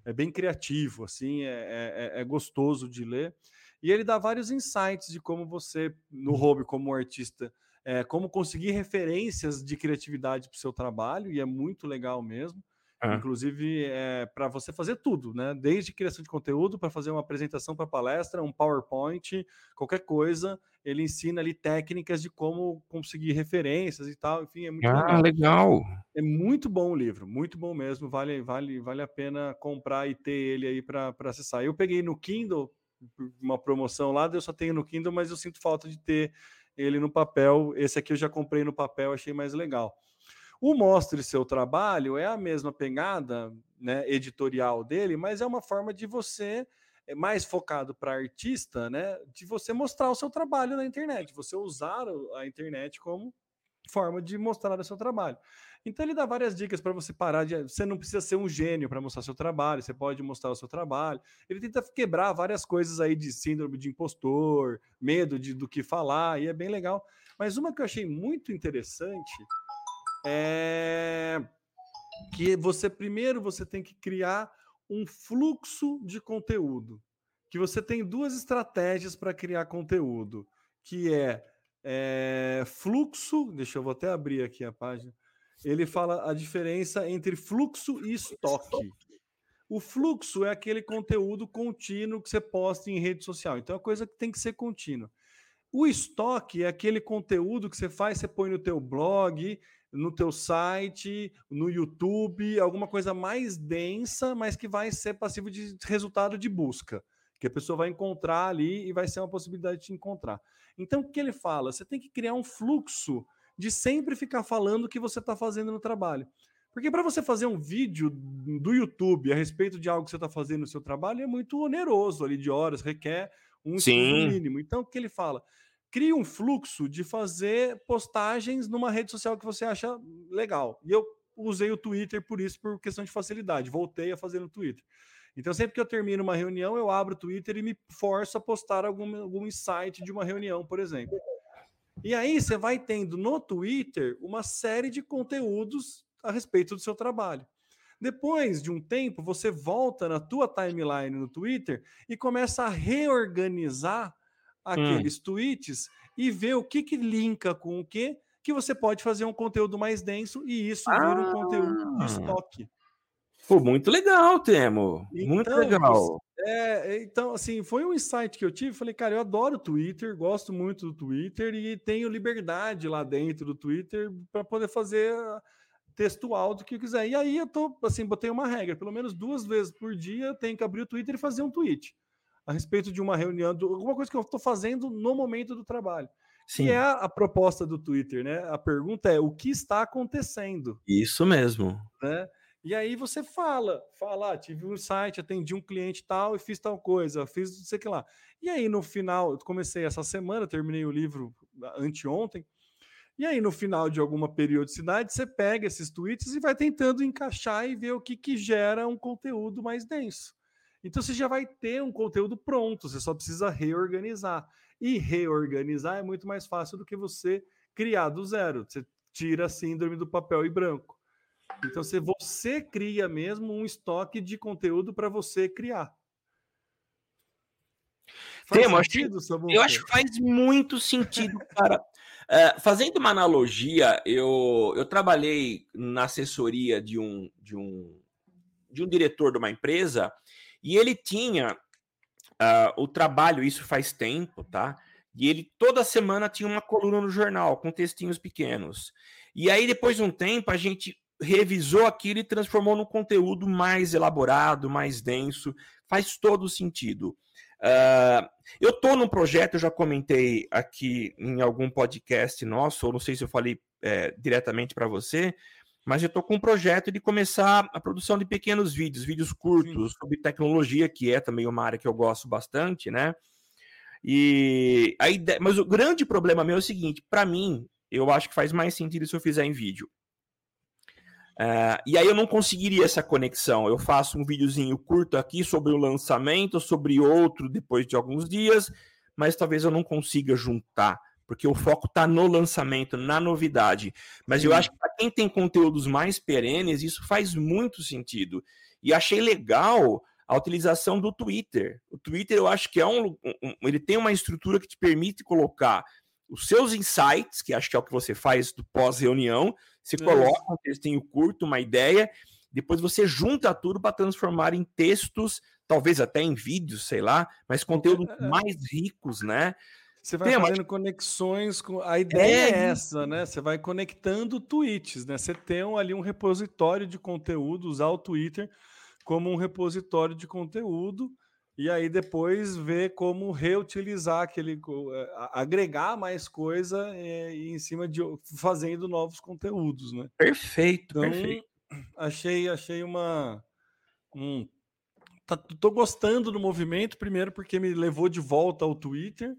é bem criativo, assim, é, é- é gostoso de ler. E ele dá vários insights de como você, no Roube como artista, é, como conseguir referências de criatividade para o seu trabalho, e é muito legal mesmo. Ah. Inclusive, é, para você fazer tudo, né? Desde criação de conteúdo, para fazer uma apresentação para palestra, um PowerPoint, qualquer coisa, ele ensina ali técnicas de como conseguir referências e tal. Enfim, é muito Ah, legal. legal. É muito bom o livro, muito bom mesmo. Vale, vale, vale a pena comprar e ter ele aí para acessar. Eu peguei no Kindle, uma promoção lá, eu só tenho no Kindle, mas eu sinto falta de ter ele no papel. Esse aqui eu já comprei no papel, achei mais legal. O Mostre Seu Trabalho é a mesma pegada né, editorial dele, mas é uma forma de você, é mais focado para artista, né, de você mostrar o seu trabalho na internet, você usar a internet como forma de mostrar o seu trabalho. Então ele dá várias dicas para você parar de. Você não precisa ser um gênio para mostrar seu trabalho, você pode mostrar o seu trabalho. Ele tenta quebrar várias coisas aí de síndrome de impostor, medo de, do que falar, e é bem legal. Mas uma que eu achei muito interessante é que você primeiro você tem que criar um fluxo de conteúdo. Que você tem duas estratégias para criar conteúdo, que é, é, fluxo. Deixa eu vou até abrir aqui a página. Ele fala a diferença entre fluxo e estoque. O fluxo é aquele conteúdo contínuo que você posta em rede social. Então é uma coisa que tem que ser contínua. O estoque é aquele conteúdo que você faz, você põe no teu blog, no teu site, no YouTube, alguma coisa mais densa, mas que vai ser passivo de resultado de busca, que a pessoa vai encontrar ali e vai ser uma possibilidade de te encontrar. Então, o que ele fala? Você tem que criar um fluxo de sempre ficar falando o que você está fazendo no trabalho. Porque para você fazer um vídeo do YouTube a respeito de algo que você está fazendo no seu trabalho é muito oneroso ali de horas, requer um Sim. mínimo. Então, o que ele fala? Crie um fluxo de fazer postagens numa rede social que você acha legal. E eu usei o Twitter por isso, por questão de facilidade. Voltei a fazer no Twitter. Então, sempre que eu termino uma reunião, eu abro o Twitter e me forço a postar algum, algum insight de uma reunião, por exemplo. E aí você vai tendo no Twitter uma série de conteúdos a respeito do seu trabalho. Depois de um tempo, você volta na tua timeline no Twitter e começa a reorganizar aqueles tweets e ver o que que linka com o que que você pode fazer um conteúdo mais denso e isso ah. vira um conteúdo de estoque. Pô, muito legal, Temo. Muito então, legal. É, então, assim, foi um insight que eu tive. Falei, cara, eu adoro o Twitter, gosto muito do Twitter e tenho liberdade lá dentro do Twitter para poder fazer textual do que eu quiser. E aí eu tô, assim, botei uma regra: pelo menos duas vezes por dia eu tenho que abrir o Twitter e fazer um tweet a respeito de uma reunião, de alguma coisa que eu estou fazendo no momento do trabalho. Sim. Que é a, a, proposta do Twitter, né? A pergunta é o que está acontecendo. Isso mesmo. Né? E aí você fala, fala, ah, tive um site, atendi um cliente tal e fiz tal coisa, fiz não sei o que lá. E aí no final, eu comecei essa semana, terminei o livro anteontem, e aí no final de alguma periodicidade, você pega esses tweets e vai tentando encaixar e ver o que, que gera um conteúdo mais denso. Então você já vai ter um conteúdo pronto, você só precisa reorganizar. E reorganizar é muito mais fácil do que você criar do zero. Você tira a síndrome do papel e branco. Então, se você cria mesmo um estoque de conteúdo para você criar. Faz Tem, sentido, acho, eu acho que faz muito sentido, cara. uh, (laughs) fazendo uma analogia, eu, eu trabalhei na assessoria de um, de, um, de um diretor de uma empresa e ele tinha uh, o trabalho, isso faz tempo, tá? E ele toda semana tinha uma coluna no jornal com textinhos pequenos. E aí, depois de um tempo, a gente revisou aquilo e transformou num conteúdo mais elaborado, mais denso, faz todo sentido. Uh, eu estou num projeto, eu já comentei aqui em algum podcast nosso, ou não sei se eu falei é, diretamente para você, mas eu estou com um projeto de começar a produção de pequenos vídeos, vídeos curtos Sim. sobre tecnologia, que é também uma área que eu gosto bastante, né? E a ideia, mas o grande problema meu é o seguinte: para mim, eu acho que faz mais sentido se eu fizer em vídeo. Uh, e aí eu não conseguiria essa conexão. Eu faço um videozinho curto aqui sobre o lançamento, sobre outro depois de alguns dias, mas talvez eu não consiga juntar, porque o foco está no lançamento, na novidade. Mas Sim. eu acho que para quem tem conteúdos mais perenes, isso faz muito sentido. E achei legal a utilização do Twitter. O Twitter eu acho que é um, um ele tem uma estrutura que te permite colocar os seus insights, que acho que é o que você faz do pós-reunião, você coloca um textinho curto, uma ideia, depois você junta tudo para transformar em textos, talvez até em vídeos, sei lá, mas conteúdos é, é. mais ricos, né? Você vai tem fazendo uma... conexões com. A ideia é... é... essa, né? Você vai conectando tweets, né? Você tem ali um repositório de conteúdo, usar o Twitter como um repositório de conteúdo e aí depois ver como reutilizar aquele, eh, agregar mais coisa é, em cima de fazendo novos conteúdos, né? Perfeito, então, perfeito. Achei, achei uma, um, tá, tô gostando do movimento primeiro porque me levou de volta ao Twitter.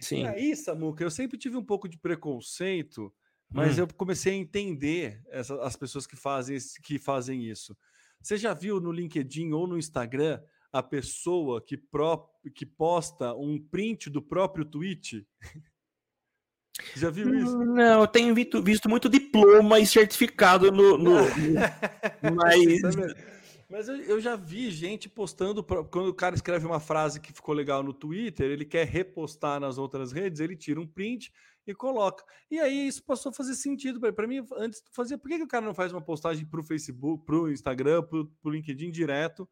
Sim. E aí, Samuca, eu sempre tive um pouco de preconceito, mas hum. eu comecei a entender essa, as pessoas que fazem, que fazem isso. Você já viu no LinkedIn ou no Instagram a pessoa que, pró que posta um print do próprio tweet? Já viu isso? Não, eu tenho visto, visto muito diploma e certificado no. no, no (laughs) mas. Mas eu, eu, já vi gente postando. Quando o cara escreve uma frase que ficou legal no Twitter, ele quer repostar nas outras redes, ele tira um print e coloca. E aí isso passou a fazer sentido para mim. Antes fazia, por que, que o cara não faz uma postagem para o Facebook, para o Instagram, para o LinkedIn direto?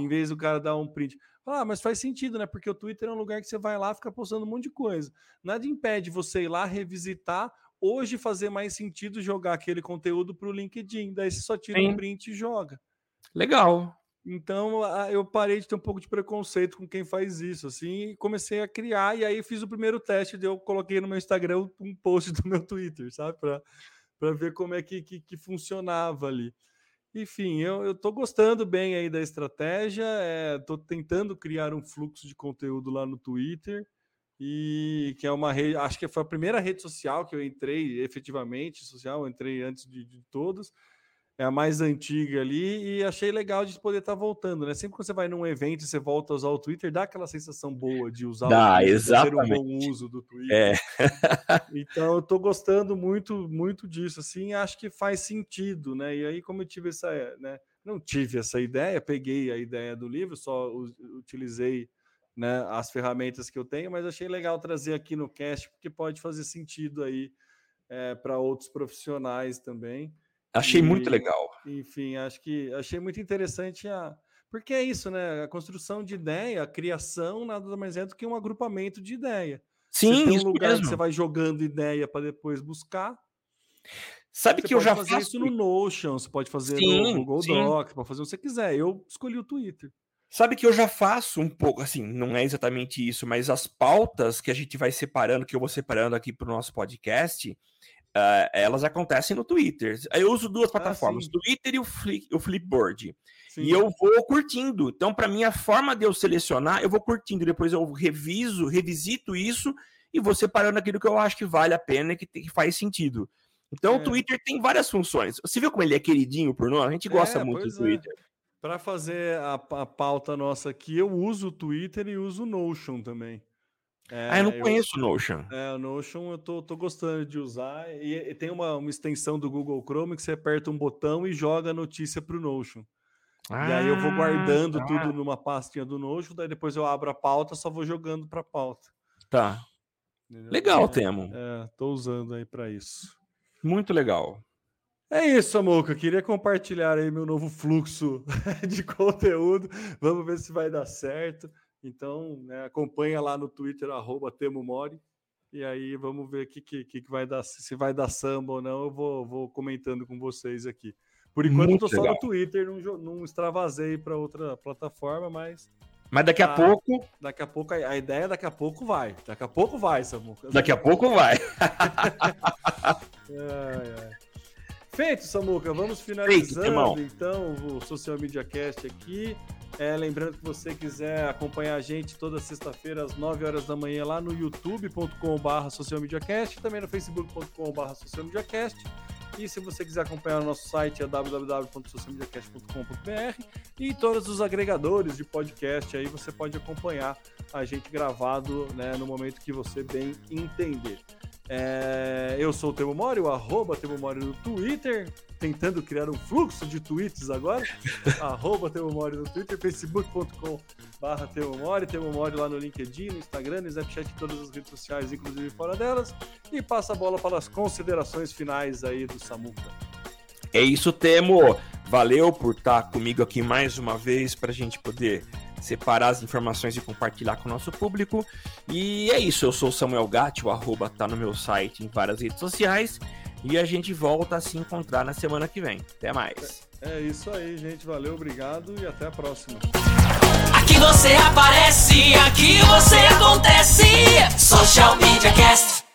em vez do cara dar um print. Ah, mas faz sentido, né? Porque o Twitter é um lugar que você vai lá, fica postando um monte de coisa. Nada impede você ir lá revisitar. Hoje fazer mais sentido jogar aquele conteúdo para o LinkedIn. Daí você só tira Sim. um print e joga. Legal. Então eu parei de ter um pouco de preconceito com quem faz isso, assim, e comecei a criar. E aí fiz o primeiro teste, eu coloquei no meu Instagram um post do meu Twitter, sabe? Para ver como é que, que, que funcionava ali. Enfim, eu estou gostando bem aí da estratégia, é, tentando criar um fluxo de conteúdo lá no Twitter, e que é uma rede, acho que foi a primeira rede social que eu entrei efetivamente, social, eu entrei antes de, de é a mais antiga ali, e achei legal de poder estar tá voltando, né? Sempre que você vai num evento e você volta a usar o Twitter, dá aquela sensação boa de usar dá, o Twitter, exatamente. ter um bom uso do Twitter. É. (laughs) então eu tô gostando muito, muito disso, assim, acho que faz sentido, né? E aí, como eu tive essa, né? Não tive essa ideia, peguei a ideia do livro, só utilizei né, as ferramentas que eu tenho, mas achei legal trazer aqui no cast, porque pode fazer sentido aí é, para outros profissionais também. Achei e, muito legal. Enfim, acho que achei muito interessante a. Porque é isso, né? A construção de ideia, a criação, nada mais é do que um agrupamento de ideia. Sim, você tem um lugar mesmo. que você vai jogando ideia para depois buscar. Sabe você que eu já fazer faço isso no Notion, você pode fazer sim, no Google sim. Docs, pode fazer o que você quiser. Eu escolhi o Twitter. Sabe que eu já faço um pouco, assim, não é exatamente isso, mas as pautas que a gente vai separando, que eu vou separando aqui para o nosso podcast, uh, elas acontecem no Twitter. Eu uso duas ah, plataformas, ah, Twitter e o, Flip, o Flipboard. Sim. E eu vou curtindo. Então, para mim, a forma de eu selecionar, eu vou curtindo. Depois eu reviso, revisito isso e vou separando aquilo que eu acho que vale a pena e que, que faz sentido. Então, é. o Twitter tem várias funções. Você viu como ele é queridinho por nós? A gente gosta é, muito do é. Twitter. É. Para fazer a, a, pauta nossa aqui, eu uso o Twitter e uso o Notion também. É, ah, eu não conheço o Notion. É, o Notion eu tô, tô gostando de usar. E, e, tem uma, uma extensão do Google Chrome que você aperta um botão e joga a notícia para o Notion. Ah, e aí eu vou guardando tá. tudo numa pastinha do Notion, daí depois eu abro a pauta, só vou jogando para a pauta. Tá. Entendeu? Legal, é, Temo. É, tô usando aí para isso. Muito legal. É isso, Amoca. Queria compartilhar aí meu novo fluxo (laughs) de conteúdo. Vamos ver se vai dar certo. Então, né, acompanha lá no Twitter, arroba. E aí vamos ver o que, que, que vai dar, se vai dar samba ou não. Eu vou, vou comentando com vocês aqui. Por enquanto, Muito eu tô legal. só no Twitter, não, não extravasei para outra plataforma, mas. Mas daqui a, a pouco. Daqui a pouco, a, ideia daqui a pouco vai. Daqui a pouco vai, Samuca. Daqui a pouco vai. (laughs) ai, ai. Feito, Samuca. Vamos finalizando Feito, então o Social Media Cast aqui. É, lembrando que você quiser acompanhar a gente toda sexta-feira às 9 horas da manhã lá no youtube.com.br socialmediacast, também no facebook.com.br socialmediacast. E se você quiser acompanhar o nosso site é www.socialmediacast.com.br e todos os agregadores de podcast aí você pode acompanhar a gente gravado né, no momento que você bem entender. É, eu sou o Temo Mori, o arroba Temo Mori no Twitter, tentando criar um fluxo de tweets agora. (laughs) arroba Temo Mori no Twitter, facebook.com barra Temo Mori, Temo Mori lá no LinkedIn, no Instagram, no Snapchat, todas as redes sociais, inclusive fora delas. E passa a bola para as considerações finais aí do Samuca. É isso, Temo. Valeu por estar comigo aqui mais uma vez para a gente poder separar as informações e compartilhar com o nosso público. E é isso, eu sou Samuel Gatti, o arroba tá no meu site em várias redes sociais. E a gente volta a se encontrar na semana que vem. Até mais. É, é isso aí, gente. Valeu, obrigado e até a próxima. Aqui você aparece, aqui você acontece. Social Media Cast.